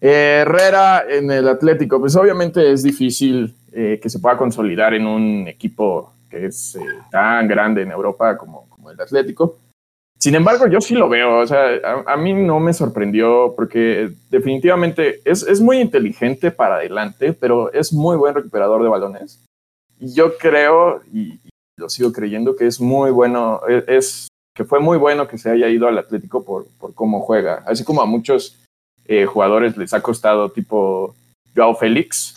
Herrera en el Atlético, pues obviamente es difícil eh, que se pueda consolidar en un equipo que es eh, tan grande en Europa como, como el Atlético. Sin embargo, yo sí lo veo, o sea, a, mí no me sorprendió porque definitivamente es, es, muy inteligente para adelante, pero es muy buen recuperador de balones. Y yo creo, y, lo sigo creyendo, que es muy bueno, e, es, que fue muy bueno que se haya ido al Atlético por, por cómo juega, así como a muchos eh, jugadores les ha costado tipo Joao Félix,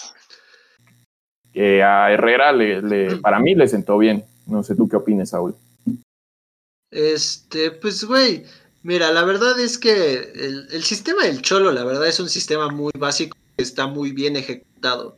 que a Herrera le, le, para mí le sentó bien. No sé tú qué opinas, Saúl.
Este, pues, güey, mira, la verdad es que el, sistema del Cholo, la verdad es un sistema muy básico, que está muy bien ejecutado.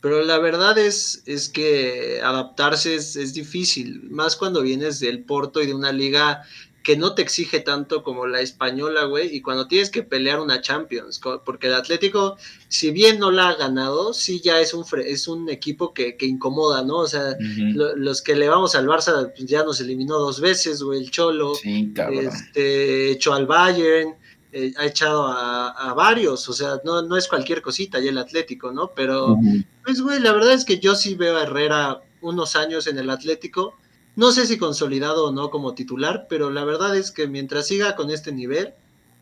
Pero la verdad es, es que adaptarse es, es difícil, más cuando vienes del Porto y de una liga que no te exige tanto como la española, güey, y cuando tienes que pelear una Champions, porque el Atlético, si bien no la ha ganado, sí ya es un, es un equipo que, que incomoda, ¿no? O sea, los que le vamos al Barça pues, ya nos eliminó dos veces, güey, el Cholo,
sí,
este, echó al Bayern, eh, ha echado a, varios, o sea, no, no es cualquier cosita ya el Atlético, ¿no? Pero, pues, güey, la verdad es que yo sí veo a Herrera unos años en el Atlético, no sé si consolidado o no como titular, pero la verdad es que mientras siga con este nivel,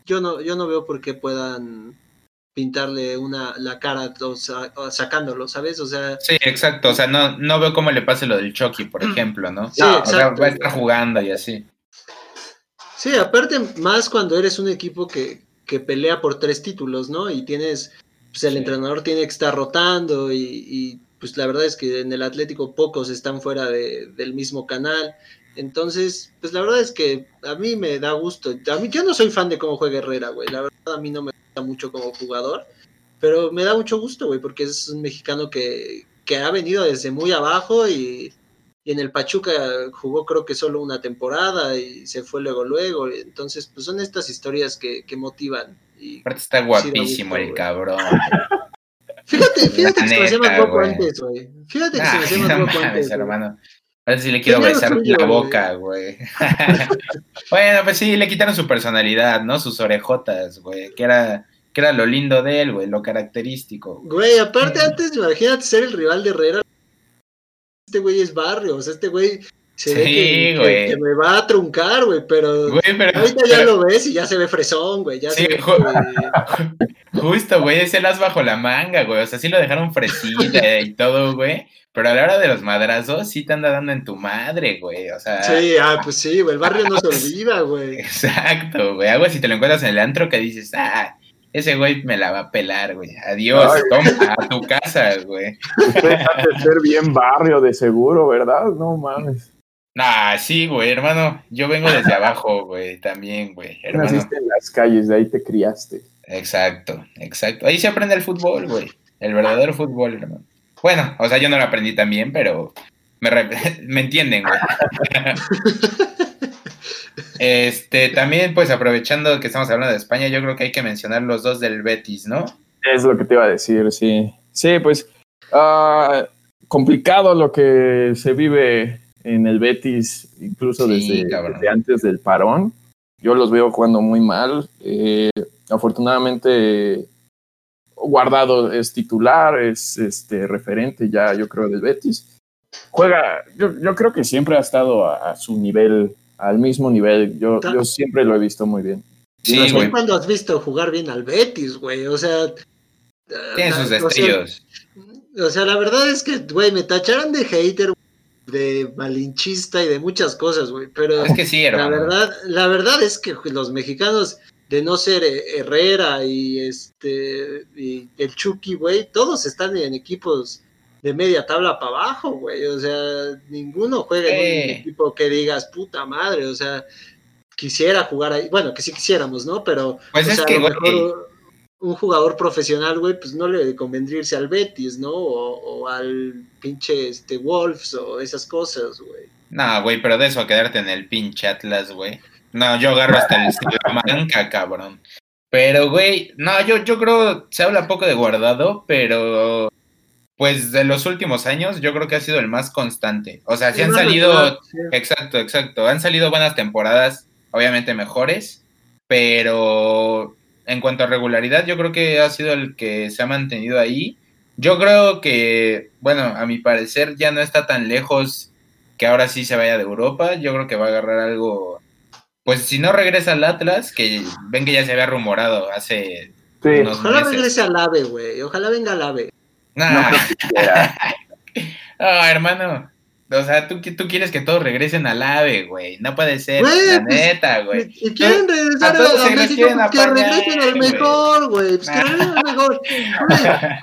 yo no, yo no veo por qué puedan pintarle una la cara o sacándolo, ¿sabes? O sea,
sí, exacto, o sea, no, no veo cómo le pase lo del Chucky, por ejemplo, ¿no?
Sí, exacto.
O sea, va a estar jugando y así.
Sí, aparte más cuando eres un equipo que, que pelea por tres títulos, ¿no? Y tienes, pues el entrenador tiene que estar rotando y, pues la verdad es que en el Atlético pocos están fuera de, del mismo canal. Entonces, pues la verdad es que a mí me da gusto. A mí yo no soy fan de cómo juega Herrera, güey. La verdad a mí no me gusta mucho como jugador, pero me da mucho gusto, güey, porque es un mexicano que, que ha venido desde muy abajo y, y, en el Pachuca jugó creo que solo una temporada y se fue luego luego. Entonces, pues son estas historias que, que motivan. Y
Aparte está guapísimo el cabrón.
Fíjate, fíjate que se me hacía guapo antes, güey. Fíjate que se me hacía más guapo antes.
hermano. A ver si le quiero besar la boca, güey. bueno, pues sí, le quitaron su personalidad, ¿no? Sus orejotas, güey. Que era, que era lo lindo de él, güey, lo característico.
Güey, aparte antes, imagínate ser el rival de Herrera. Este güey es barrio, o sea, este güey se ve que, que, me va a truncar, güey, pero, ahorita ya lo ves y ya se ve fresón, güey. Ya sí, se
Justo, güey, ese las bajo la manga, güey. O sea, sí lo dejaron fresita y todo, güey. Pero a la hora de los madrazos sí te anda dando en tu madre, güey. O sea.
Sí, ah, pues sí, güey. El barrio no se olvida, güey.
Exacto, güey. Algo si te lo encuentras en el antro que dices, ah, ese güey me la va a pelar, güey. Adiós, toma a tu casa, güey.
de ser bien barrio de seguro, ¿verdad? No mames.
Nah, sí, güey, hermano. Yo vengo desde abajo, güey, también, güey.
Naciste en las calles, de ahí te criaste.
Exacto, exacto. Ahí se aprende el fútbol, güey. El verdadero fútbol, hermano. Bueno, o sea, yo no lo aprendí tan bien, pero me, me entienden, güey. este, también, pues aprovechando que estamos hablando de España, yo creo que hay que mencionar los dos del Betis, ¿no?
Es lo que te iba a decir, sí. Sí, pues uh, complicado lo que se vive en el Betis, incluso desde, desde, antes del parón. Yo los veo jugando muy mal. Eh, afortunadamente Guardado es titular, es este referente ya, yo creo, del Betis. Juega, yo, yo creo que siempre ha estado a, su nivel, al mismo nivel. Yo, yo siempre lo he visto muy bien.
Sí, güey. cuando has visto jugar bien al Betis, güey? O sea.
Tiene sus destellos.
O sea, la verdad es que, güey, me tacharon de hater, de malinchista y de muchas cosas, güey. Pero
es que sí,
la verdad, la verdad es que los mexicanos de no ser eh, Herrera y este y el Chucky, güey, todos están en equipos de media tabla para abajo, güey. O sea, ninguno juega en un equipo que digas, puta madre, o sea, quisiera jugar ahí. Bueno, que sí quisiéramos, ¿no? Pero
pues es que, mejor
un jugador profesional, güey, pues no le convendría irse al Betis, ¿no? O, al pinche este, Wolves o esas cosas, güey.
No, güey, pero de eso a quedarte en el pinche Atlas, güey. No, yo agarro hasta el Salamanca, cabrón. Pero, güey, no, yo, yo creo, se habla poco de guardado, pero pues de los últimos años yo creo que ha sido el más constante. O sea, sí han salido, exacto, exacto, han salido buenas temporadas, obviamente mejores, pero en cuanto a regularidad yo creo que ha sido el que se ha mantenido ahí. Yo creo que, bueno, a mi parecer ya no está tan lejos que ahora sí se vaya de Europa. Yo creo que va a agarrar algo pues si no regresa al Atlas, que ven que ya se había rumorado hace.
Ojalá regrese al AVE, güey. Ojalá venga al AVE.
No, hermano. O sea, ¿tú, tú quieres que todos regresen al AVE, güey. No puede ser, la pues, neta, güey.
Si quieren regresar a, a México, pues que regresen al mejor, güey. Pues que regresen al mejor.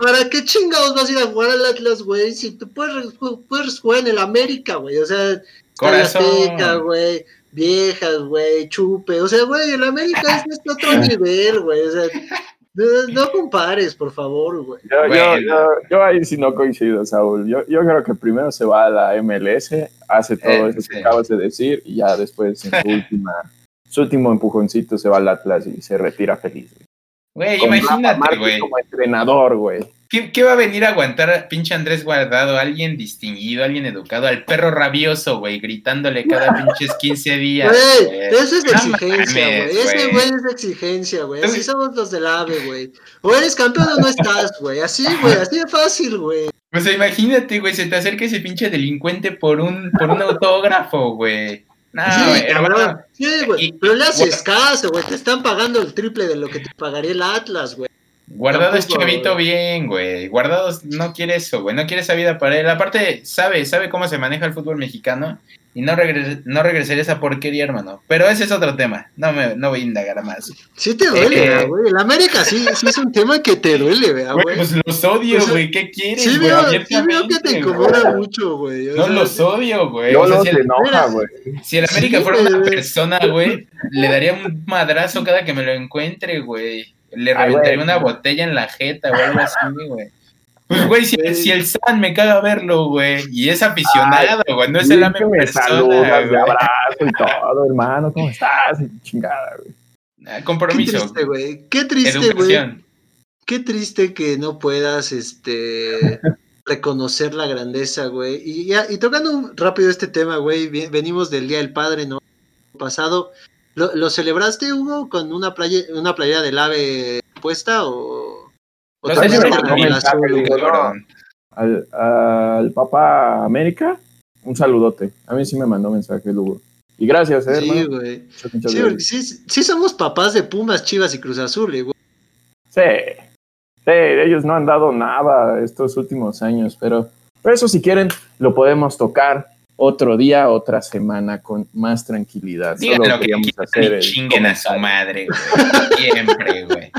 ¿Para qué chingados vas a ir a jugar al Atlas, güey? Si tú puedes, puedes jugar en el América, güey. O sea,
Corazón.
güey viejas, güey, chupe. O sea, güey, el América es este otro nivel, güey. O sea, no, compares, por favor, güey.
Yo, ahí sí no coincido, Saúl. Yo, yo creo que primero se va a la MLS, hace todo eso que acabas de decir, y ya después en su última, su último empujoncito se va al Atlas y se retira feliz.
Güey, imagínate, güey.
Como entrenador, güey.
¿Qué, va a venir a aguantar a pinche Andrés Guardado? Alguien distinguido, alguien educado, al perro rabioso, güey, gritándole cada pinches 15 días.
Güey, eso es exigencia, güey. Ese güey es exigencia, güey. Así somos los del AVE, güey. O eres campeón o no estás, güey. Así, güey, así de fácil, güey.
Pues imagínate, güey, se te acerca ese pinche delincuente por un, por un autógrafo, güey. No,
sí, cabrón. Sí, güey. Pero le haces caso, güey. Te están pagando el triple de lo que te pagaría el Atlas, güey.
Guardado es chavito
güey.
bien, güey. Guardado no quiere eso, güey. No quiere esa vida para él. Aparte, sabe, sabe cómo se maneja el fútbol mexicano. Y no, regres- no regresaría esa porquería, hermano. Pero ese es otro tema. No me no voy a indagar más.
Sí te duele,
Eh.
¿verdad, güey. El América sí, sí es un tema que te duele, ¿verdad,
Güey,
güey.
pues los odio,
O sea,
güey. ¿Qué quieres,
Sí
güey?
sí veo que te incomoda mucho, güey. O
No
sea,
los odio, güey.
Yo
O sea,
no
si el,
enoja, güey.
si el América
Sí,
fuera una persona, güey, le daría un madrazo cada que me lo encuentre, güey. Le
Ay,
reventaría
güey.
una botella en la jeta o algo así, güey. Pues, güey, si, si el San me caga verlo, güey, y es aficionado, güey, no es el AME
me
persona,
saludas,
güey.
de abrazo y todo, hermano. ¿Cómo estás? Y chingada, güey.
Ah,
Qué
Compromiso,
triste, güey. Qué triste, güey. Qué triste que no puedas, este, reconocer la grandeza, güey. Y, ya- y tocando rápido este tema, güey, venimos del Día del Padre, ¿no? Pasado. ¿Lo, lo celebraste, Hugo, con una playa, una playera del ave puesta o, o
Lo
te
celebré
fuiste
con
con
un
el
mensaje,
güey?
no. Al, al Papa América, un saludote. A mí sí me mandó mensaje, Lugo. Y gracias, eh,
Sí,
hermano.
güey.
Muchas, muchas
Sí, sí, sí somos papás de Pumas, Chivas y Cruz Azul, eh, güey.
Sí, sí, ellos no han dado nada estos últimos años, pero, pero eso si quieren lo podemos tocar otro día, otra semana con más tranquilidad.
Digan
Solo
lo que
hacer
chinguen a su madre, güey. Siempre, güey.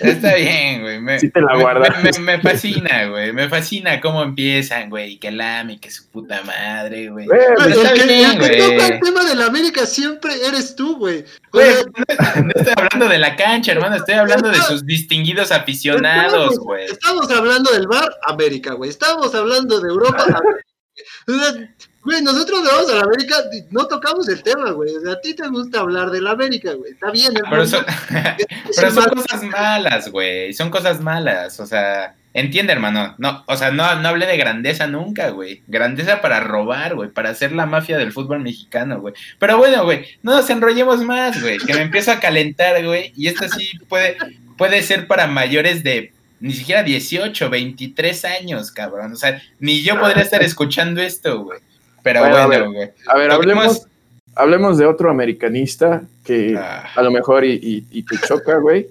Está bien, güey. Me,
Sí te la
me-
guardas.
me- me fascina, güey. Me fascina cómo empiezan, güey. Que el AMI, que su puta madre, güey.
Güey,
Pero
el,
está
que,
bien, güey.
toca el tema de la América siempre eres tú, güey.
Güey, no, no estoy hablando de la cancha, hermano. Estoy hablando de sus distinguidos aficionados,
estamos-
güey.
Estamos hablando del bar, América, güey. Estamos hablando de Europa, América. Güey, nosotros vamos a la América, no tocamos el tema, güey. O sea, a ti te gusta hablar de la América, güey. Está bien, es
Pero son, pero son cosas malas, güey. Son cosas malas. O sea, entiende, hermano. No, o sea, no, no hablé de grandeza nunca, güey. Grandeza para robar, güey. Para hacer la mafia del fútbol mexicano, güey. Pero bueno, güey, no nos enrollemos más, güey. Que me empiezo a calentar, güey. Y esto sí puede, puede ser para mayores de ni siquiera 18, 23 años, cabrón. O sea, ni yo podría estar escuchando esto, güey. Pero
Bueno, a
bueno,
ver.
güey.
A ver, hablemos, hablemos de otro americanista que
Ah.
a lo mejor y, y- y te choca, güey.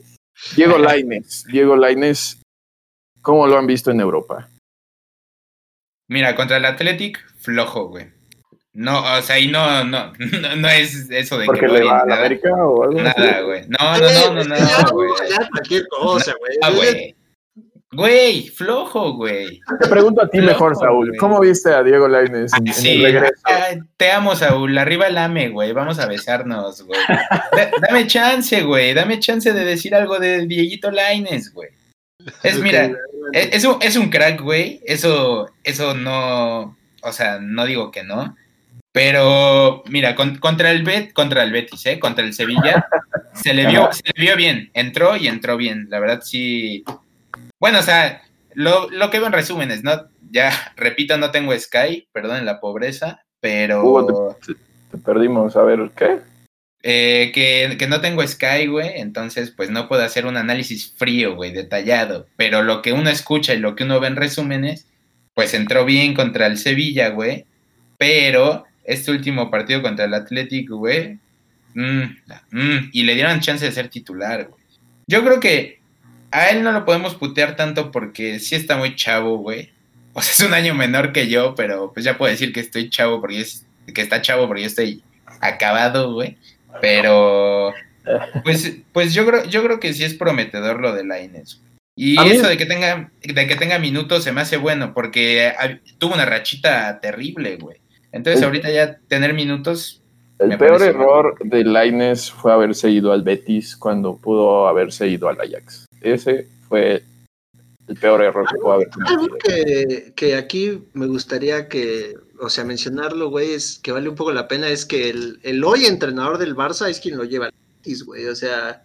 Diego Laines. Diego Laines, ¿cómo lo han visto en Europa?
Mira, contra el Athletic, flojo, güey. No, o sea, y no, no, no, no es eso de
¿Porque
que
le
voy
va a la
nada,
América o algo
nada, güey. No, no, no, no,
Eh,
no, güey.
Ya, cualquier cosa, güey.
Ah, güey. Güey, flojo, güey.
Te pregunto a ti mejor, Saúl.
güey.
¿Cómo viste a Diego Laines en, en
Sí,
el regreso?
te amo, Saúl. Arriba el AME, güey. Vamos a besarnos, güey. Da- dame chance, güey. Dame chance de decir algo de Dieguito Laines, güey. Es, mira,
güey.
Es, es un, es un crack, güey. Eso, eso no. O sea, no digo que no. Pero, mira, con- contra el Bet, contra el Betis, ¿eh? Contra el Sevilla, se le vio, se le vio bien. Entró y entró bien. La verdad, sí. Bueno, o sea, lo, lo que veo en resúmenes, ¿no? Ya, repito, no tengo Sky, perdón la pobreza, pero.
Hugo, Te perdimos. A ver, ¿qué?
Eh, que, que no tengo Sky, güey, entonces pues no puedo hacer un análisis frío, güey, detallado, pero lo que uno escucha y lo que uno ve en resúmenes, pues entró bien contra el Sevilla, güey, pero este último partido contra el Athletic, güey, mm, mm, y le dieron chance de ser titular, güey. Yo creo que a él no lo podemos putear tanto porque sí está muy chavo, güey. O sea, es un año menor que yo, pero pues ya puedo decir que estoy chavo porque es, que está chavo porque yo estoy acabado, güey. Pero pues, pues yo creo, yo creo que sí es prometedor lo de Lainez. Y
A mí-
eso de que tenga, de que tenga minutos se me hace bueno, porque tuvo una rachita terrible, güey. Entonces ahorita ya tener minutos,
El peor error de Laines fue haberse ido al Betis cuando pudo haberse ido al Ajax. Ese fue el peor error que pudo haber
Algo
cometido.
que, que aquí me gustaría que, o sea, mencionarlo, güey, es que vale un poco la pena, es que el, el hoy entrenador del Barça es quien lo lleva al Betis, güey, o sea,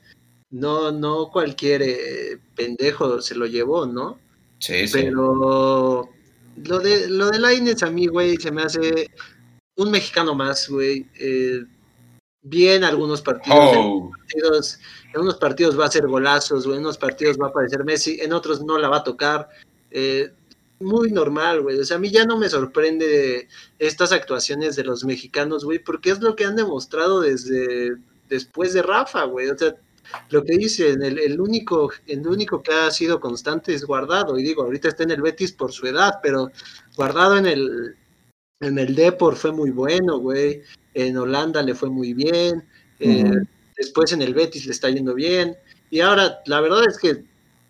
no, no cualquier eh, pendejo se lo llevó, ¿no?
sí, sí.
Pero lo de, lo de Lainez a mí, güey, se me hace un mexicano más, güey. eh, bien algunos partidos, en
Oh,
partidos, en unos partidos va a hacer golazos, güey, en unos partidos va a aparecer Messi, en otros no la va a tocar. eh, muy normal, güey. O sea, a mí ya no me sorprende estas actuaciones de los mexicanos, güey, porque es lo que han demostrado desde después de Rafa, güey. O sea, lo que dicen, el, el, único, el único que ha sido constante es Guardado. Y digo, ahorita está en el Betis por su edad, pero Guardado en el, en el Depor fue muy bueno, güey. En Holanda le fue muy bien. Eh, después en el Betis le está yendo bien. Y ahora, la verdad es que,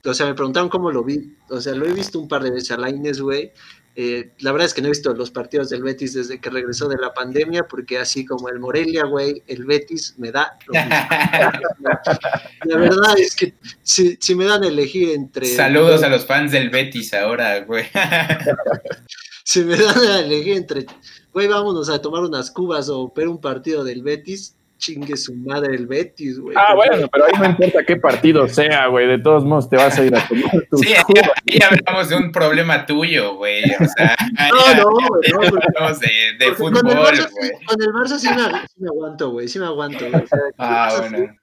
o sea, me preguntaron cómo lo vi. O sea, lo he visto un par de veces a Laines, güey. Eh, la verdad es que no he visto los partidos del Betis desde que regresó de la pandemia, porque así como el Morelia, güey, el Betis me da La verdad es que si, si, me dan a elegir entre.
Saludos a los fans del Betis ahora, güey.
si me dan a elegir entre, güey, vámonos a tomar unas cubas o ver un partido del Betis, chingue su madre el Betis, güey.
Ah, bueno, pero ahí no importa qué partido sea, güey. De todos modos te vas a ir a tomar
tus Sí, ahí, hablamos de un problema tuyo, güey. O sea,
no, no, güey. No,
hablamos de, de fútbol,
con el Barça,
güey.
Con el Barça sí me, sí me aguanto, güey. Sí me aguanto, güey. O sea,
ah, bueno.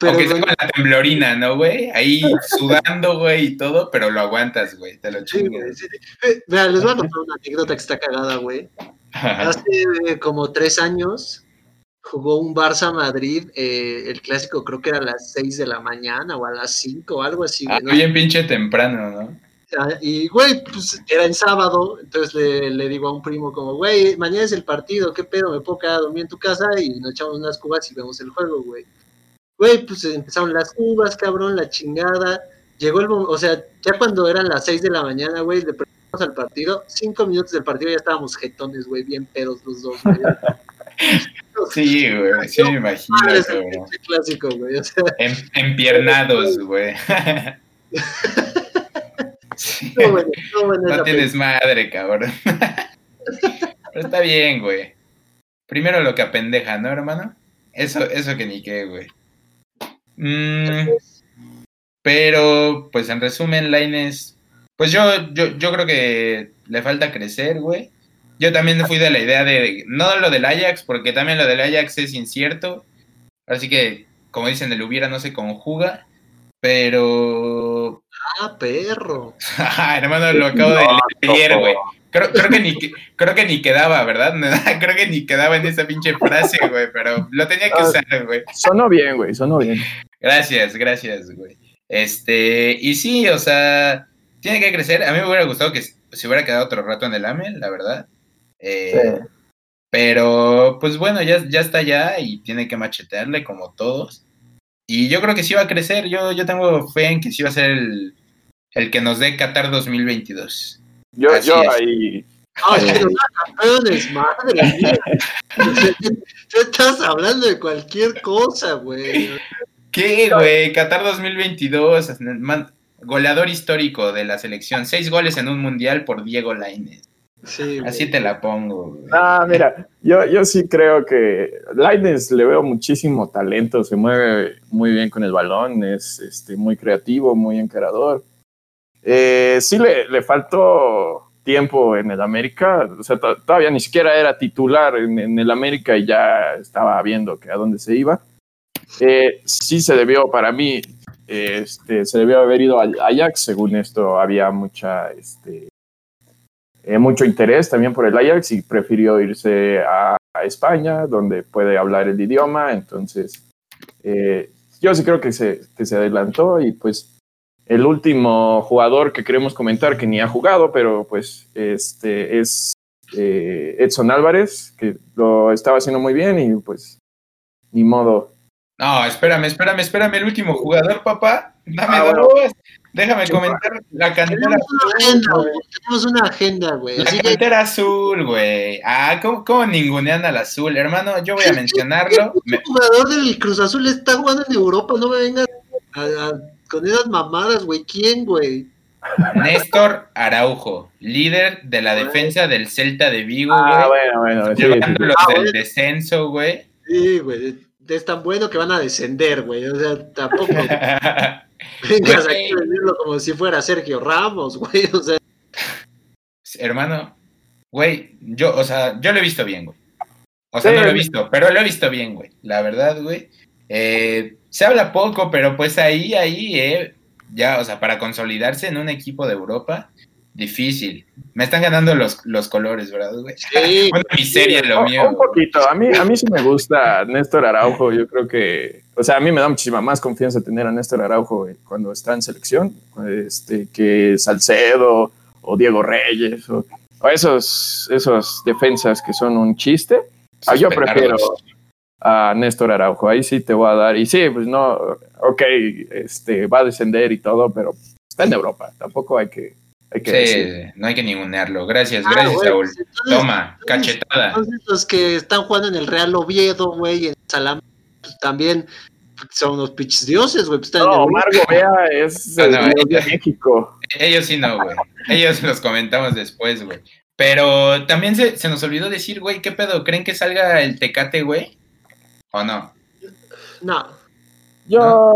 Pero, Aunque sea con la temblorina, ¿no, güey? Ahí sudando, güey, y todo, pero lo aguantas, güey. Te lo chingas.
Sí, sí. Mira, les voy a contar una anécdota que está cagada, güey. Hace eh, como tres años jugó un Barça Madrid, eh, el clásico creo que era a las 6 de la mañana o a las 5 o algo así.
Ah, ¿no? bien pinche temprano, ¿no?
Y, güey, pues era en sábado, entonces le, le, digo a un primo como, güey, mañana es el partido, ¿qué pedo? ¿Me puedo quedar a dormir en tu casa? Y nos echamos unas cubas y vemos el juego, güey. Güey, pues empezaron las cubas, cabrón, la chingada. Llegó el momento, o sea, ya cuando eran las 6 de la mañana, güey, le preguntamos al partido, cinco minutos del partido ya estábamos jetones, güey, bien pedos los dos, güey.
Sí, güey, sí me imagino güey.
clásico, güey. O sea,
en, empiernados, güey.
Sí. No, bueno, no, bueno,
no tienes madre, cabrón. Pero está bien, güey. Primero lo que apendeja, ¿no, hermano? Eso, eso que ni qué, güey. Mm, pero, pues en resumen, Laines, pues yo, yo, yo creo que le falta crecer, güey. Yo también fui de la idea de, no lo del Ajax, porque también lo del Ajax es incierto. Así que, como dicen, el hubiera no se conjuga. Pero.
Ah, perro.
hermano, lo acabo de leer ayer, güey. Creo, creo, que ni, creo que ni quedaba, ¿verdad? creo que ni quedaba en esa pinche frase, güey, pero lo tenía que usar, güey.
Sonó bien, güey, sonó bien.
Gracias, gracias, güey. Este, y sí, o sea, tiene que crecer. A mí me hubiera gustado que se hubiera quedado otro rato en el AME, la verdad. Eh, sí. Pero, pues bueno, ya, ya está allá y tiene que machetearle como todos. Y yo creo que sí va a crecer. Yo, yo tengo fe en que sí va a ser el, el que nos dé Qatar 2022.
Yo, Así yo es. ahí.
Ay, pero no desmadre, mía. Tú estás hablando de cualquier cosa, güey.
¿Qué, güey? Qatar 2022, goleador histórico de la selección. Seis goles en un mundial por Diego Lainez.
Sí,
Así te la pongo. Güey.
Ah, mira, yo, yo sí creo que Lainez le veo muchísimo talento, se mueve muy bien con el balón, es este, muy creativo, muy encarador. Eh, sí le, le, faltó tiempo en el América, o sea, todavía ni siquiera era titular en, en, el América y ya estaba viendo que a dónde se iba. Eh, sí se debió, para mí, este, se debió haber ido a Ajax, según esto había mucha, este, eh, mucho interés también por el Ajax y prefirió irse a, a España, donde puede hablar el idioma, entonces eh, yo sí creo que se, que se adelantó y pues el último jugador que queremos comentar que ni ha jugado, pero pues este es eh, Edson Álvarez, que lo estaba haciendo muy bien y pues ni modo.
No, espérame, espérame, espérame, el último jugador, papá. Dame ah, dos. Bueno. Déjame comentar la cantera
tenemos una agenda, güey. Tenemos una agenda, güey.
La cantera que... azul, güey. Ah, ¿cómo, ¿cómo, ningunean al azul? Hermano, yo voy a mencionarlo.
El me... jugador del Cruz Azul está jugando en Europa, no me vengas a, a, con esas mamadas, güey. ¿Quién, güey?
Néstor Araujo, líder de la defensa del Celta de Vigo, güey.
Ah, bueno, bueno. Sí,
Llevándolos
Ah,
del descenso, güey.
Sí, güey. Es tan bueno que van a descender, güey. O sea, tampoco vengas aquí a decirlo como si fuera Sergio Ramos, güey. O sea,
Hermano, güey, yo, o sea, yo lo he visto bien, güey. O sea,
Sí.
no lo he visto, pero lo he visto bien, güey. La verdad, güey. Eh, se habla poco, pero pues ahí, ahí, eh, ya, o sea, para consolidarse en un equipo de Europa, difícil. Me están ganando los, los colores, ¿verdad, güey?
Sí.
Una miseria lo
Un-
mío.
Un poquito. A mí, a mí sí me gusta Néstor Araujo. Yo creo que, o sea, a mí me da muchísima más confianza tener a Néstor Araujo eh, cuando está en selección, este, que Salcedo o Diego Reyes o, o esos, esos defensas que son un chiste. Ah, yo prefiero. A Néstor Araujo. Ahí sí te voy a dar. Y sí, pues no, ok, este, va a descender y todo, pero está en Europa. Tampoco hay que, hay que decir.
Sí, no hay que ningunearlo. Gracias,
Ah,
gracias,
güey,
Saúl.
entonces-
Toma, cachetada.
Entonces los que están jugando en el Real Oviedo, güey, en Salam, pues, también son unos pinches dioses, güey. Pues,
No. Omar Gobea es el
no,
dios de. México.
Ellos sí no, güey. Ellos los comentamos después, güey. Pero también se, se nos olvidó decir, güey, ¿qué pedo? ¿Creen que salga el Tecate, güey? ¿O no?
No,
Yo,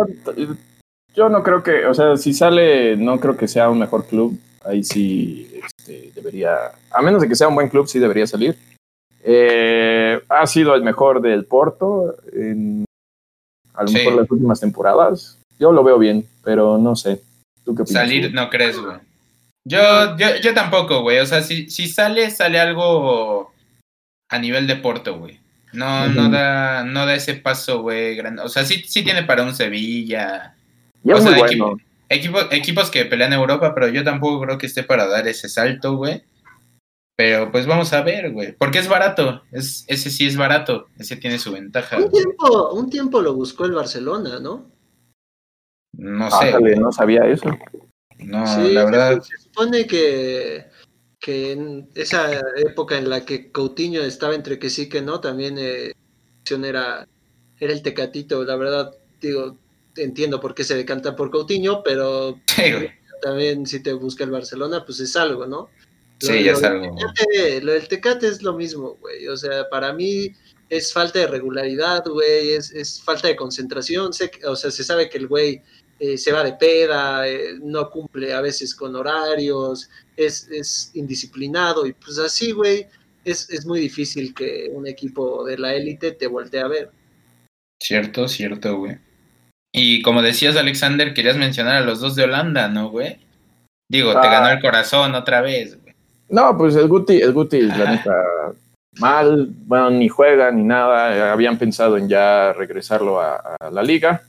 yo no creo que, o sea, si sale, no creo que sea un mejor club. Ahí sí este, debería, a menos de que sea un buen club, sí debería salir. Eh, ha sido el mejor del Porto en a lo
Sí.
mejor las últimas temporadas. Yo lo veo bien, pero no sé. ¿Tú qué opinas?
Salir, no crees, güey. Yo, yo, yo tampoco, güey. O sea, si, si sale, sale algo a nivel de Porto, güey. No, no da, no da ese paso, güey. grande. O sea, sí, sí tiene para un Sevilla.
Y es
o sea, equipo-
bueno.
Equipo- equipos que pelean Europa, pero yo tampoco creo que esté para dar ese salto, güey. Pero pues vamos a ver, güey. Porque es barato. Es, ese sí es barato. Ese tiene su ventaja.
un tiempo, un tiempo lo buscó el Barcelona, ¿no?
No
Ah,
sé.
no sabía eso.
No,
sí,
la
se-
verdad.
Se, supone que, que en esa época en la que Coutinho estaba entre que sí que no, también eh, era, era el Tecatito. La verdad, digo, entiendo por qué se decanta por Coutinho, pero
Sí,
también si te busca el Barcelona, pues es algo, ¿no?
Sí, ya
lo
es
del
algo.
Tecate- lo del Tecate es lo mismo, güey. O sea, para mí es falta de regularidad, güey. Es, es falta de concentración. Sé que- o sea, se sabe que el güey eh, se va de peda, eh, no cumple a veces con horarios, es, es indisciplinado. Y pues así, güey, es, es muy difícil que un equipo de la élite te voltee a ver.
Cierto, cierto, güey. Y como decías, Alexander, querías mencionar a los dos de Holanda, ¿no, güey? Digo, te
Ah.
ganó el corazón otra vez, güey.
No, pues el Guti, el Guti, la neta, mal, bueno, ni juega ni nada. Habían pensado en ya regresarlo a, a la liga,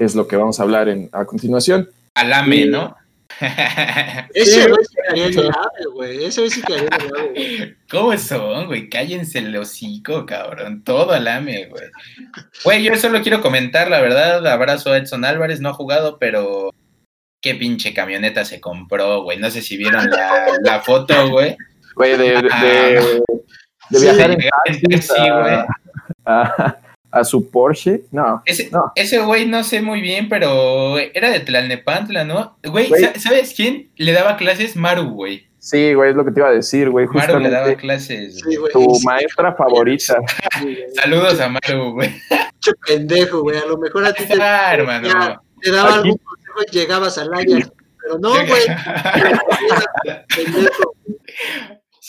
que es lo que vamos a hablar en, a continuación.
Alame. ¿no?
Ese güey sí quedaría en el AVE, güey. Ese güey sí quedaría en el AVE, güey.
¿Cómo son, güey? Cállense el hocico, cabrón. Todo alame, güey. Güey, yo solo quiero comentar, la verdad, abrazo a Edson Álvarez, no ha jugado, pero qué pinche camioneta se compró, güey. No sé si vieron la, la foto, güey.
Güey, de, de,
Ah,
de- de
Sí,
viajar en
de- taxi, güey.
A, su Porsche. No,
Ese,
no.
ese güey no sé muy bien, pero era de Tlalnepantla, ¿no? Güey,
Güey.
sa- ¿sabes quién le daba clases? Maru, güey.
Sí, güey, es lo que te iba a decir, güey.
Maru le daba clases.
Sí,
güey.
tu
Sí,
maestra favorita.
Saludos a Maru, güey.
Pinche pendejo, güey. A lo mejor a ti te,
Ah, hermano.
ya, te daba
Aquí-
algún consejo y llegabas al Ajax. Pero no, güey. pendejo.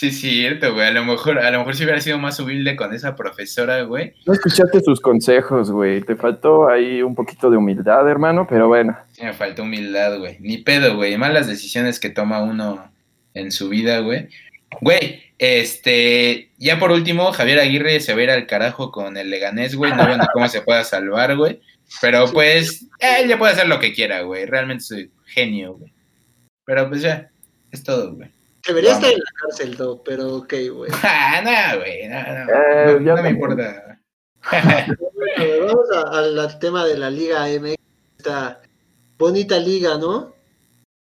Sí, es cierto, güey. A lo mejor, a lo mejor si hubiera sido más humilde con esa profesora, güey.
No escuchaste sus consejos, güey. Te faltó ahí un poquito de humildad, hermano, pero bueno.
Sí, me faltó humildad, güey. Ni pedo, güey. Malas decisiones que toma uno en su vida, güey. Güey, este, ya por último, Javier Aguirre se va a ir al carajo con el Leganés, güey. No veo ni cómo se pueda salvar, güey. Pero pues, él ya puede hacer lo que quiera, güey. Realmente soy genio, güey. Pero pues ya, es todo, güey.
Debería
Vamos.
estar en la cárcel, Do, pero ok, güey.
Ah, no, güey, no, no.
Eh,
no,
ya
no me importa.
Vamos a- al tema de la Liga MX. Esta bonita liga, ¿no?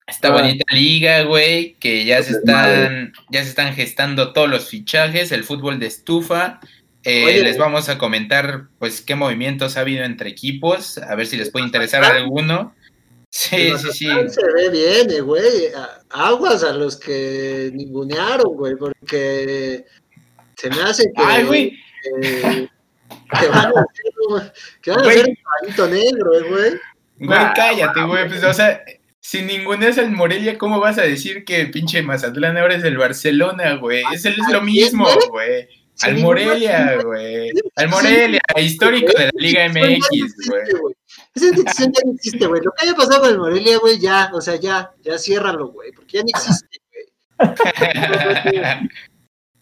Esta
Ah.
bonita liga, güey, que ya se están, ya se están gestando todos los fichajes, el fútbol de estufa. Eh,
Oye.
les vamos a comentar, pues, qué movimientos ha habido entre equipos, a ver si les puede interesar
Ah.
alguno. Sí,
El
sí, sí.
Se ve bien, eh, güey. Aguas a los que ningunearon, güey, porque se me hace que,
Ay, güey.
que, que van a hacer, un- que van a hacer un caballito negro, eh, güey.
Güey,
Ah,
cállate, güey. Pues, o sea, si ninguno es el Morelia, ¿cómo vas a decir que el pinche Mazatlán ahora es el Barcelona, güey? Es, el- es lo
¿A
mismo, güey. Al Morelia, güey. Al. Morelia, histórico de la Liga MX, güey.
Esa institución ya no existe, güey. Lo que haya pasado con el Morelia, güey, ya, o sea, ya, ya ciérralo, güey, porque ya no existe, güey.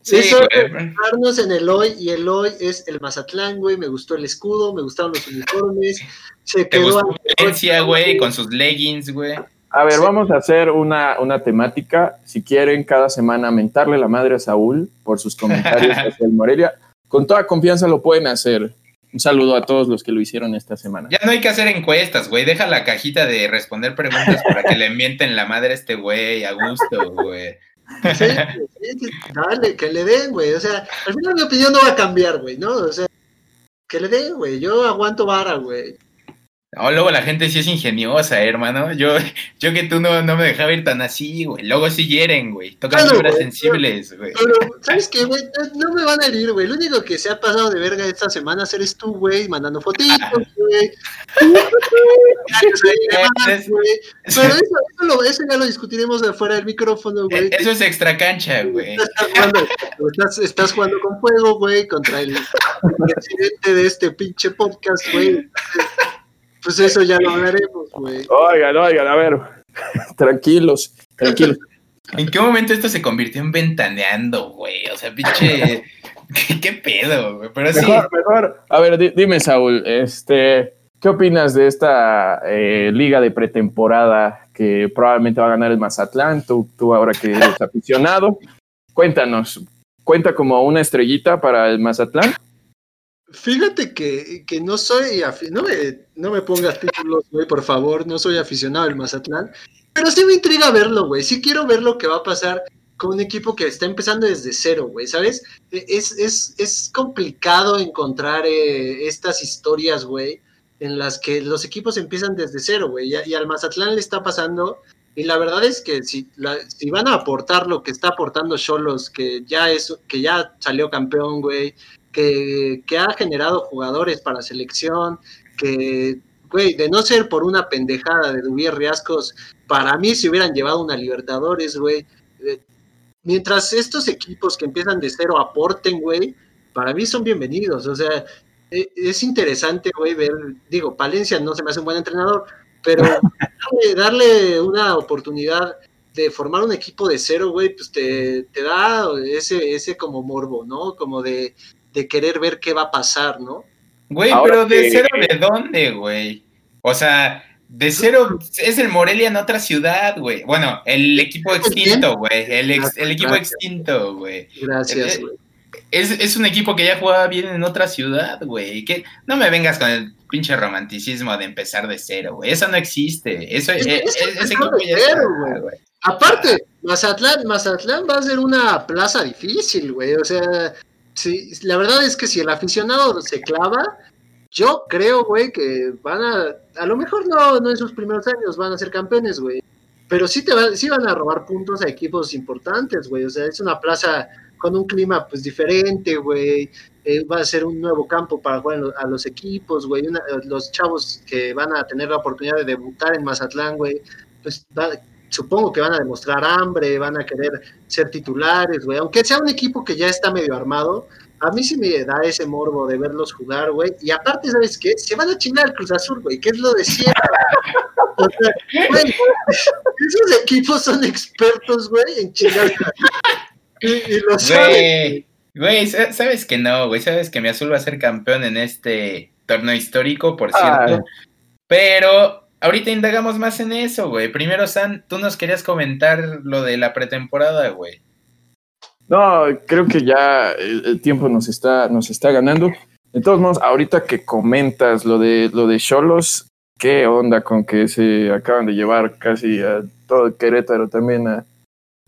Sí, Eso es en el hoy y el hoy es el Mazatlán, güey. Me gustó el escudo, me gustaron los uniformes. Se quedó
Valencia, güey, con sus leggings, güey.
A ver, vamos a hacer una, una temática. Si quieren, cada semana mentarle la madre a Saúl por sus comentarios hacia el Morelia. Con toda confianza lo pueden hacer. Un saludo a todos los que lo hicieron esta semana.
Ya no hay que hacer encuestas, güey. Deja la cajita de responder preguntas para que le mienten la madre a este güey a gusto, güey.
Sí, dale, que le den, güey. O sea, al final mi opinión no va a cambiar, güey, ¿no? O sea, que le den, güey. Yo aguanto vara, güey.
Oh, luego la gente sí es ingeniosa, hermano. Yo, yo que tú no, no me dejaba ir tan así, güey. Luego sí hieren, güey. Tocan fibras sensibles, güey.
Pero, ¿sabes qué, güey? No me van a herir, güey. Lo único que se ha pasado de verga esta semana eres tú, güey, mandando fotitos, güey. Pero eso, eso, lo, eso, ya lo discutiremos de afuera del micrófono, güey.
Eso es extra cancha, güey.
Estás jugando, estás, estás jugando con fuego, güey, contra el presidente de este pinche podcast, güey. Pues eso ya lo hablaremos, güey.
Oigan, oigan, a ver. tranquilos, tranquilos.
¿En qué momento esto se convirtió en ventaneando, güey? O sea, pinche. ¿Qué, pedo, güey? Pero
mejor, sí. mejor. A ver, dime, Saúl, este. ¿Qué opinas de esta eh, liga de pretemporada que probablemente va a ganar el Mazatlán? Tú, tú ahora que eres aficionado, cuéntanos, ¿cuenta como una estrellita para el Mazatlán?
Fíjate que, que no soy, no me, no me pongas títulos, güey, por favor, no soy aficionado al Mazatlán, pero sí me intriga verlo, güey, sí quiero ver lo que va a pasar con un equipo que está empezando desde cero, güey, ¿sabes? E, es, es, es complicado encontrar eh, estas historias, güey, en las que los equipos empiezan desde cero, güey, y, al Mazatlán le está pasando, y la verdad es que si, si van a aportar lo que está aportando Cholos, que ya es, que ya salió campeón, güey, que, ha generado jugadores para selección, que, güey, de no ser por una pendejada de Dubier Riascos, para mí se hubieran llevado una Libertadores, güey. Eh, mientras estos equipos que empiezan de cero aporten, güey, para mí son bienvenidos. O sea, e, es interesante, güey, ver, digo, Palencia no se me hace un buen entrenador, pero darle, darle, una oportunidad de formar un equipo de cero, güey, pues te, te da ese, ese como morbo, ¿no? Como de, de querer ver qué va a pasar, ¿no?
Güey, pero de cero de dónde, güey. O sea, de cero es el Morelia en otra ciudad, güey. Bueno, el equipo extinto, güey. El, el, equipo extinto, güey.
Gracias, eh, güey.
Es, es, un equipo que ya jugaba bien en otra ciudad, güey. Que no me vengas con el pinche romanticismo de empezar de cero, güey. Eso no existe. Eso es, es, ese equipo ya
güey. Aparte, Mazatlán, Mazatlán va a ser una plaza difícil, güey. O sea, sí, la verdad es que si el aficionado se clava, yo creo, güey, que van a, a lo mejor no, no en sus primeros años van a ser campeones, güey, pero sí, te va, sí van a robar puntos a equipos importantes, güey, o sea, es una plaza con un clima pues diferente, güey, eh, va a ser un nuevo campo para jugar a los equipos, güey, los chavos que van a tener la oportunidad de debutar en Mazatlán, güey, pues va, supongo que van a demostrar hambre, van a querer ser titulares, güey. Aunque sea un equipo que ya está medio armado, a mí sí me da ese morbo de verlos jugar, güey. Y aparte, ¿sabes qué? Se van a chingar al Cruz Azul, güey, que es lo de siempre. o sea, güey, esos equipos son expertos, güey, en chingar. Y, y lo
saben. Güey, sabes que no, güey. Sabes que mi azul va a ser campeón en este torneo histórico, por cierto. Pero ahorita indagamos más en eso, güey. Primero, San, tú nos querías comentar lo de la pretemporada, güey.
No, creo que ya el, tiempo nos está, nos está ganando. De todos modos, ahorita que comentas lo de lo de Cholos, ¿qué onda con que se acaban de llevar casi a todo Querétaro también a,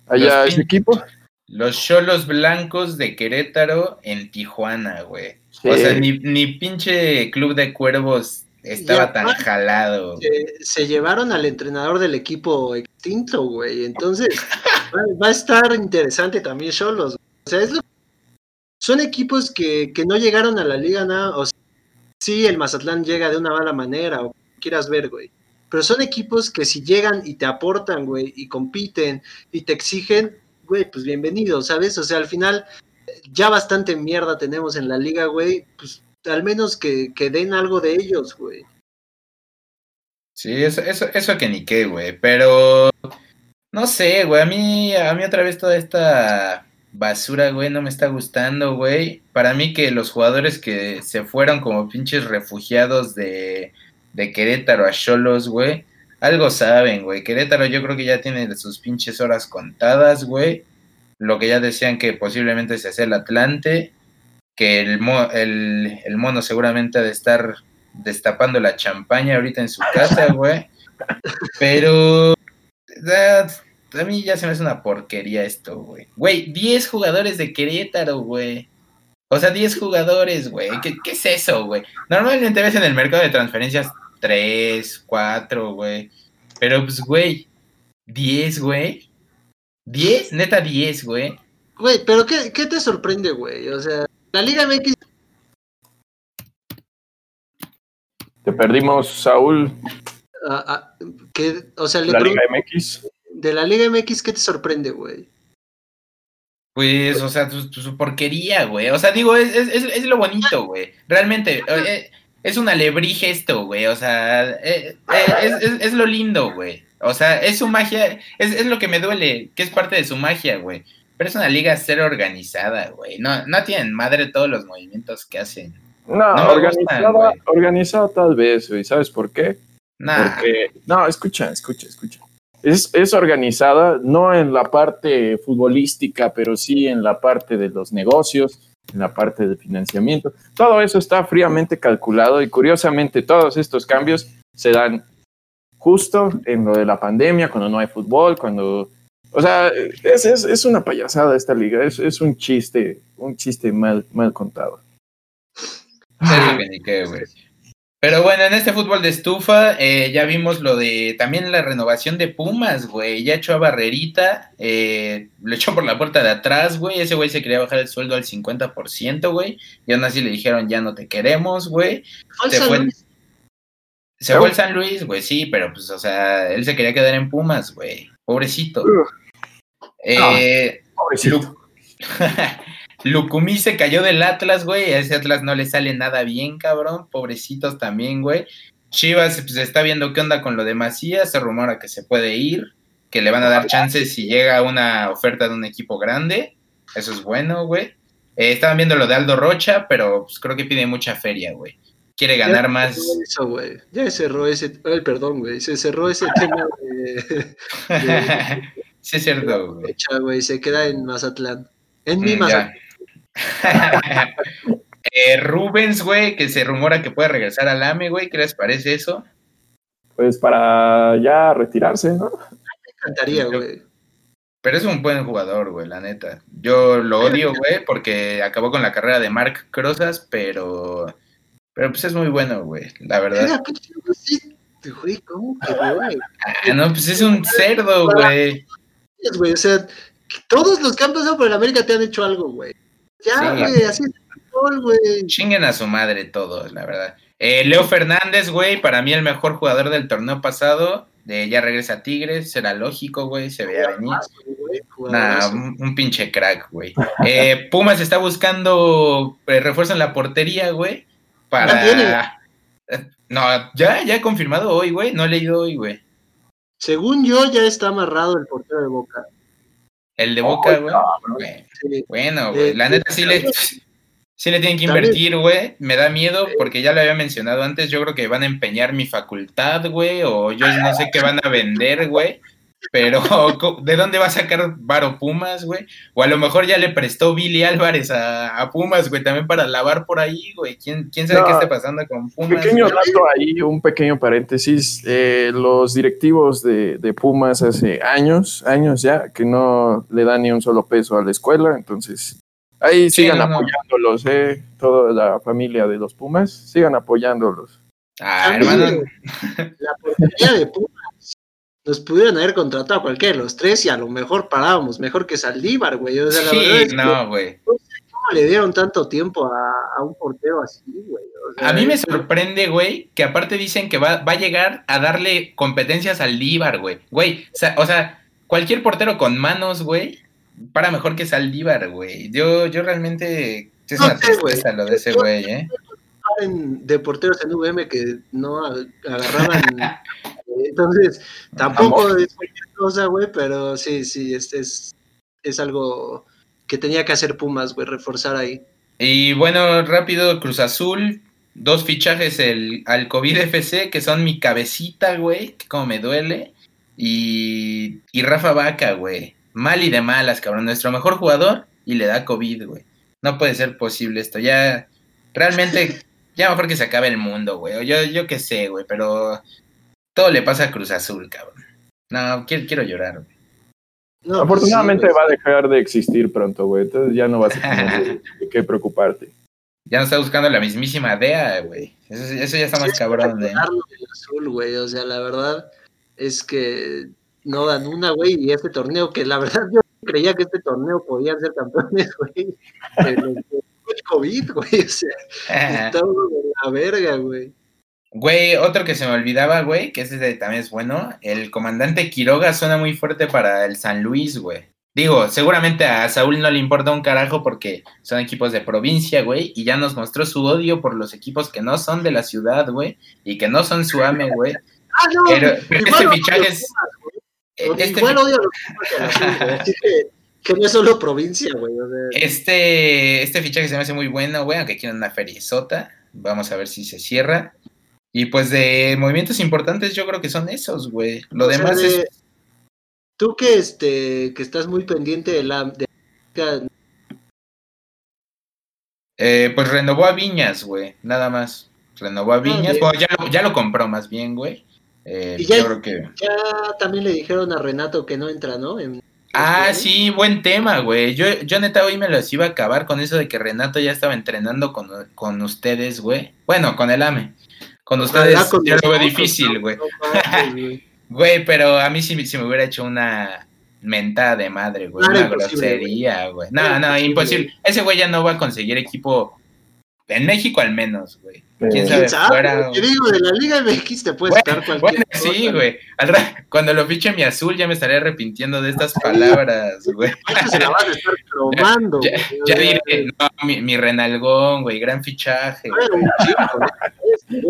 allá a ese equipo?
Los Cholos blancos de Querétaro en Tijuana, güey. Sí. O sea, ni, ni pinche club de cuervos estaba tan jalado.
Se, se, llevaron al entrenador del equipo extinto, güey. Entonces, va, va, a estar interesante también Cholos. O sea, es lo, son equipos que, que, no llegaron a la liga nada. O sea, sí, el Mazatlán llega de una mala manera, o quieras ver, güey. Pero son equipos que si llegan y te aportan, güey, y compiten y te exigen, güey, pues bienvenido, ¿sabes? O sea, al final ya bastante mierda tenemos en la liga, güey. Pues al menos que, que den algo de ellos, güey.
Sí, eso, eso, eso que ni qué, güey, pero No sé, güey, a mí, a mí otra vez toda esta basura, güey, no me está gustando, güey. Para mí que los jugadores que se fueron como pinches refugiados de, de Querétaro a Cholos, güey, algo saben, güey. Querétaro yo creo que ya tiene sus pinches horas contadas, güey. Lo que ya decían que posiblemente se hace el Atlante, que el, el, el mono seguramente ha de estar destapando la champaña ahorita en su casa, güey. Pero a mí ya se me hace una porquería esto, güey. Güey, 10 jugadores de Querétaro, güey. O sea, 10 jugadores, güey. ¿Qué, ¿Qué, es eso, güey? Normalmente ves en el mercado de transferencias 3, 4, güey. Pero, pues, güey, 10, güey. 10, neta 10, güey.
Güey, pero qué, ¿qué te sorprende, güey? O sea, la Liga MX.
Te perdimos, Saúl.
Ah, ah, que, o sea,
la Liga MX.
De la Liga MX, ¿qué te sorprende, güey?
Pues, o sea, su, porquería, güey. O sea, digo, es, es, es lo bonito, güey. Realmente, eh, es un alebrije esto, güey. O sea, eh, eh, es, lo lindo, güey. O sea, es su magia, es, lo que me duele, que es parte de su magia, güey. Pero es una liga ser organizada, güey. No, no tienen madre todos los movimientos que hacen.
No, organizada, organizada tal vez, güey. ¿Sabes por qué? Porque, no, escucha, escucha, escucha. Es, es, organizada no en la parte futbolística, pero sí en la parte de los negocios, en la parte de financiamiento. Todo eso está fríamente calculado y curiosamente todos estos cambios se dan justo en lo de la pandemia, cuando no hay fútbol, cuando... O sea, es, es, es una payasada esta liga, es, es, un chiste, un chiste mal, mal contado.
Pero bueno, en este fútbol de estufa eh, ya vimos lo de también la renovación de Pumas, güey. Ya echó a Barrerita, eh, lo echó por la puerta de atrás, güey. Ese güey se quería bajar el sueldo al 50%, güey. Y aún así le dijeron, ya no te queremos, güey. Se fue, se fue el San Luis, güey, sí, pero pues, o sea, él se quería quedar en Pumas, güey. Pobrecito. Eh, pobrecito. Lucumí se cayó del Atlas, güey. A ese Atlas no le sale nada bien, cabrón. Pobrecitos también, güey. Chivas pues, está viendo qué onda con lo de Macías. Se rumora que se puede ir, que le van a dar chances si llega una oferta de un equipo grande. Eso es bueno, güey. Eh, estaban viendo lo de Aldo Rocha, pero pues, creo que pide mucha feria, güey. Quiere ganar más.
Eso, güey. Ya cerró ese. Ay, perdón, güey. Se cerró ese tema de.
sí, es cierto,
güey. Se queda en Mazatlán. En mi mm, Mazatlán.
eh, Rubens, güey, que se rumora que puede regresar al AME, güey. ¿Qué les parece eso?
Pues para ya retirarse, ¿no?
Me encantaría, güey.
Pero es un buen jugador, güey, la neta. Yo lo odio, güey, porque acabó con la carrera de Mark Crozas, pero. Pero pues es muy bueno, güey, la verdad.
¿cómo que, güey?
Ah, no, pues es un cerdo, güey.
O sea, todos los campos de por el América te han hecho algo, güey. Ya, güey, así es el güey.
Chinguen a su madre todos, la verdad. Eh, Leo Fernández, güey, para mí el mejor jugador del torneo pasado. De, ya regresa a Tigres, será lógico, güey, se veía venir. Nah, un, pinche crack, güey. Eh, Pumas está buscando eh, refuerzo en la portería, güey. Para. No, ya, ya he confirmado hoy, güey. No he leído hoy, güey.
Según yo, ya está amarrado el portero de Boca.
El de Boca, güey. Bueno, güey. La neta sí le, sí le tienen que invertir, güey. Me da miedo porque ya lo había mencionado antes. Yo creo que van a empeñar mi facultad, güey. O yo no sé qué van a vender, güey. Pero, ¿de dónde va a sacar Varo Pumas, güey? O a lo mejor ya le prestó Billy Álvarez a, Pumas, güey, también para lavar por ahí, güey. ¿Quién, quién sabe qué está pasando con Pumas?
Un pequeño dato ahí, un pequeño paréntesis. Eh, los directivos de, de, Pumas hace años, años ya, que no le dan ni un solo peso a la escuela, entonces ahí sigan apoyándolos, eh, toda la familia de los Pumas, sigan apoyándolos.
Ah, hermano.
La portería de Pumas nos pudieron haber contratado a cualquiera de los tres y a lo mejor parábamos mejor que Saldívar, güey. O sea, la
sí, no, güey.
No sé cómo le dieron tanto tiempo a, un portero así, güey.
a mí me sorprende, güey, que aparte dicen que va, va a llegar a darle competencias a Saldívar, güey. Güey, o sea, cualquier portero con manos, güey, para mejor que Saldívar, güey. Yo, yo realmente es una tristeza lo de ese güey, ¿eh?
de porteros en VM que no agarraban Entonces, tampoco es cualquier cosa, güey, pero sí, sí, este es, es algo que tenía que hacer Pumas, güey, reforzar ahí.
Y bueno, rápido, Cruz Azul, dos fichajes el, al COVID FC, que son mi cabecita, güey, que como me duele, y, y Rafa Vaca, güey. Mal y de malas, cabrón. Nuestro mejor jugador y le da COVID, güey. No puede ser posible esto. Ya, realmente, ya mejor que se acabe el mundo, güey. Yo, yo qué sé, güey, pero todo le pasa a Cruz Azul, cabrón. No, quiero, quiero llorar, güey.
No, Afortunadamente pues sí, va a dejar de existir pronto, güey. Entonces ya no vas a tener de qué preocuparte.
Ya no está buscando la mismísima DEA, güey. Eso, eso, ya está más sí, cabrón,
¿eh? azul, güey. O sea, la verdad es que no dan una, güey. Y este torneo, que la verdad yo creía que este torneo podían ser campeones, güey. Pero el COVID, güey. O sea, uno de la verga, güey.
Güey, otro que se me olvidaba, güey, que ese también es bueno. El comandante Quiroga suena muy fuerte para el San Luis, güey. Digo, seguramente a Saúl no le importa un carajo porque son equipos de provincia, güey, y ya nos mostró su odio por los equipos que no son de la ciudad, güey, y que no son su ame, güey.
Ah, no,
pero, pero este fichaje es...
Este igual odio que, que no es solo provincia, güey. O sea...
Este, este fichaje se me hace muy bueno, güey, aunque quieren una feriezota. Vamos a ver si se cierra. Y pues de movimientos importantes yo creo que son esos, güey. Lo
o
demás
sea, de,
es...
Tú que, este, que estás muy pendiente de la... De...
Eh, pues renovó a Viñas, güey, nada más. Renovó a Viñas,
Ah,
bueno, ya, lo, ya lo compró más bien, güey. Eh,
y ya,
yo creo que...
ya también le dijeron a Renato que no entra, ¿no? En,
Ah,
este,
sí, buen tema, güey. Yo, yo neta hoy me los iba a acabar con eso de que Renato ya estaba entrenando con, con ustedes, güey. Bueno, con el AME. Con ustedes
con
yo lo veo difícil, güey.
güey.
Pero a mí sí, sí me hubiera hecho una mentada de madre, güey. Una grosería, güey. No, no,
imposible.
Ese güey ya no va a conseguir equipo. En México al menos, güey. ¿Quién sabe?
¿Quién sabe?
Fuera,
Te digo, de la Liga MX te puede
Bueno,
sacar cualquier
bueno, sí, güey. Al ra- Cuando lo fiche mi azul ya me estaré arrepintiendo de estas palabras, güey.
Se la van a estar cromando.
Ya,
güey.
ya diré, no, mi, mi Renalgón, güey, gran fichaje.
chingo, güey. Este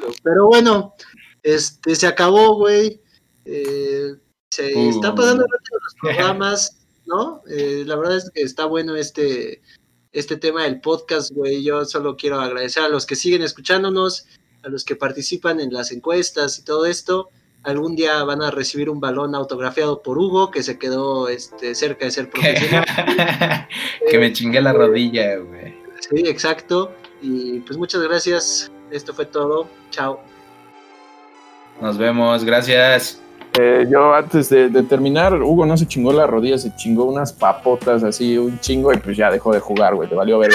güey. Pero bueno, este, se acabó, güey. Eh, se
Uh.
están pasando rápido los programas, ¿no? Eh, la verdad es que está bueno este, este tema del podcast, güey. Yo solo quiero agradecer a los que siguen escuchándonos, a los que participan en las encuestas y todo esto. Algún día van a recibir un balón autografiado por Hugo, que se quedó este, cerca de ser profesional.
que me chingué la rodilla, güey.
Sí, exacto. Y pues muchas gracias. Esto fue todo. Chao.
Nos vemos, gracias.
Eh, yo antes de, de terminar, Hugo no se chingó la rodilla, se chingó unas papotas así, un chingo, y pues ya dejó de jugar, güey, te valió ver.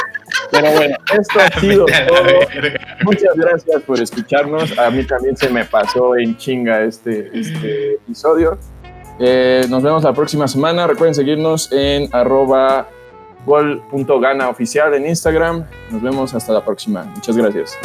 Pero bueno, esto ha sido todo. Muchas gracias por escucharnos. A mí también se me pasó en chinga este, este episodio. Eh, nos vemos la próxima semana. Recuerden seguirnos en arroba gol.gana oficial en Instagram. Nos vemos hasta la próxima. Muchas gracias.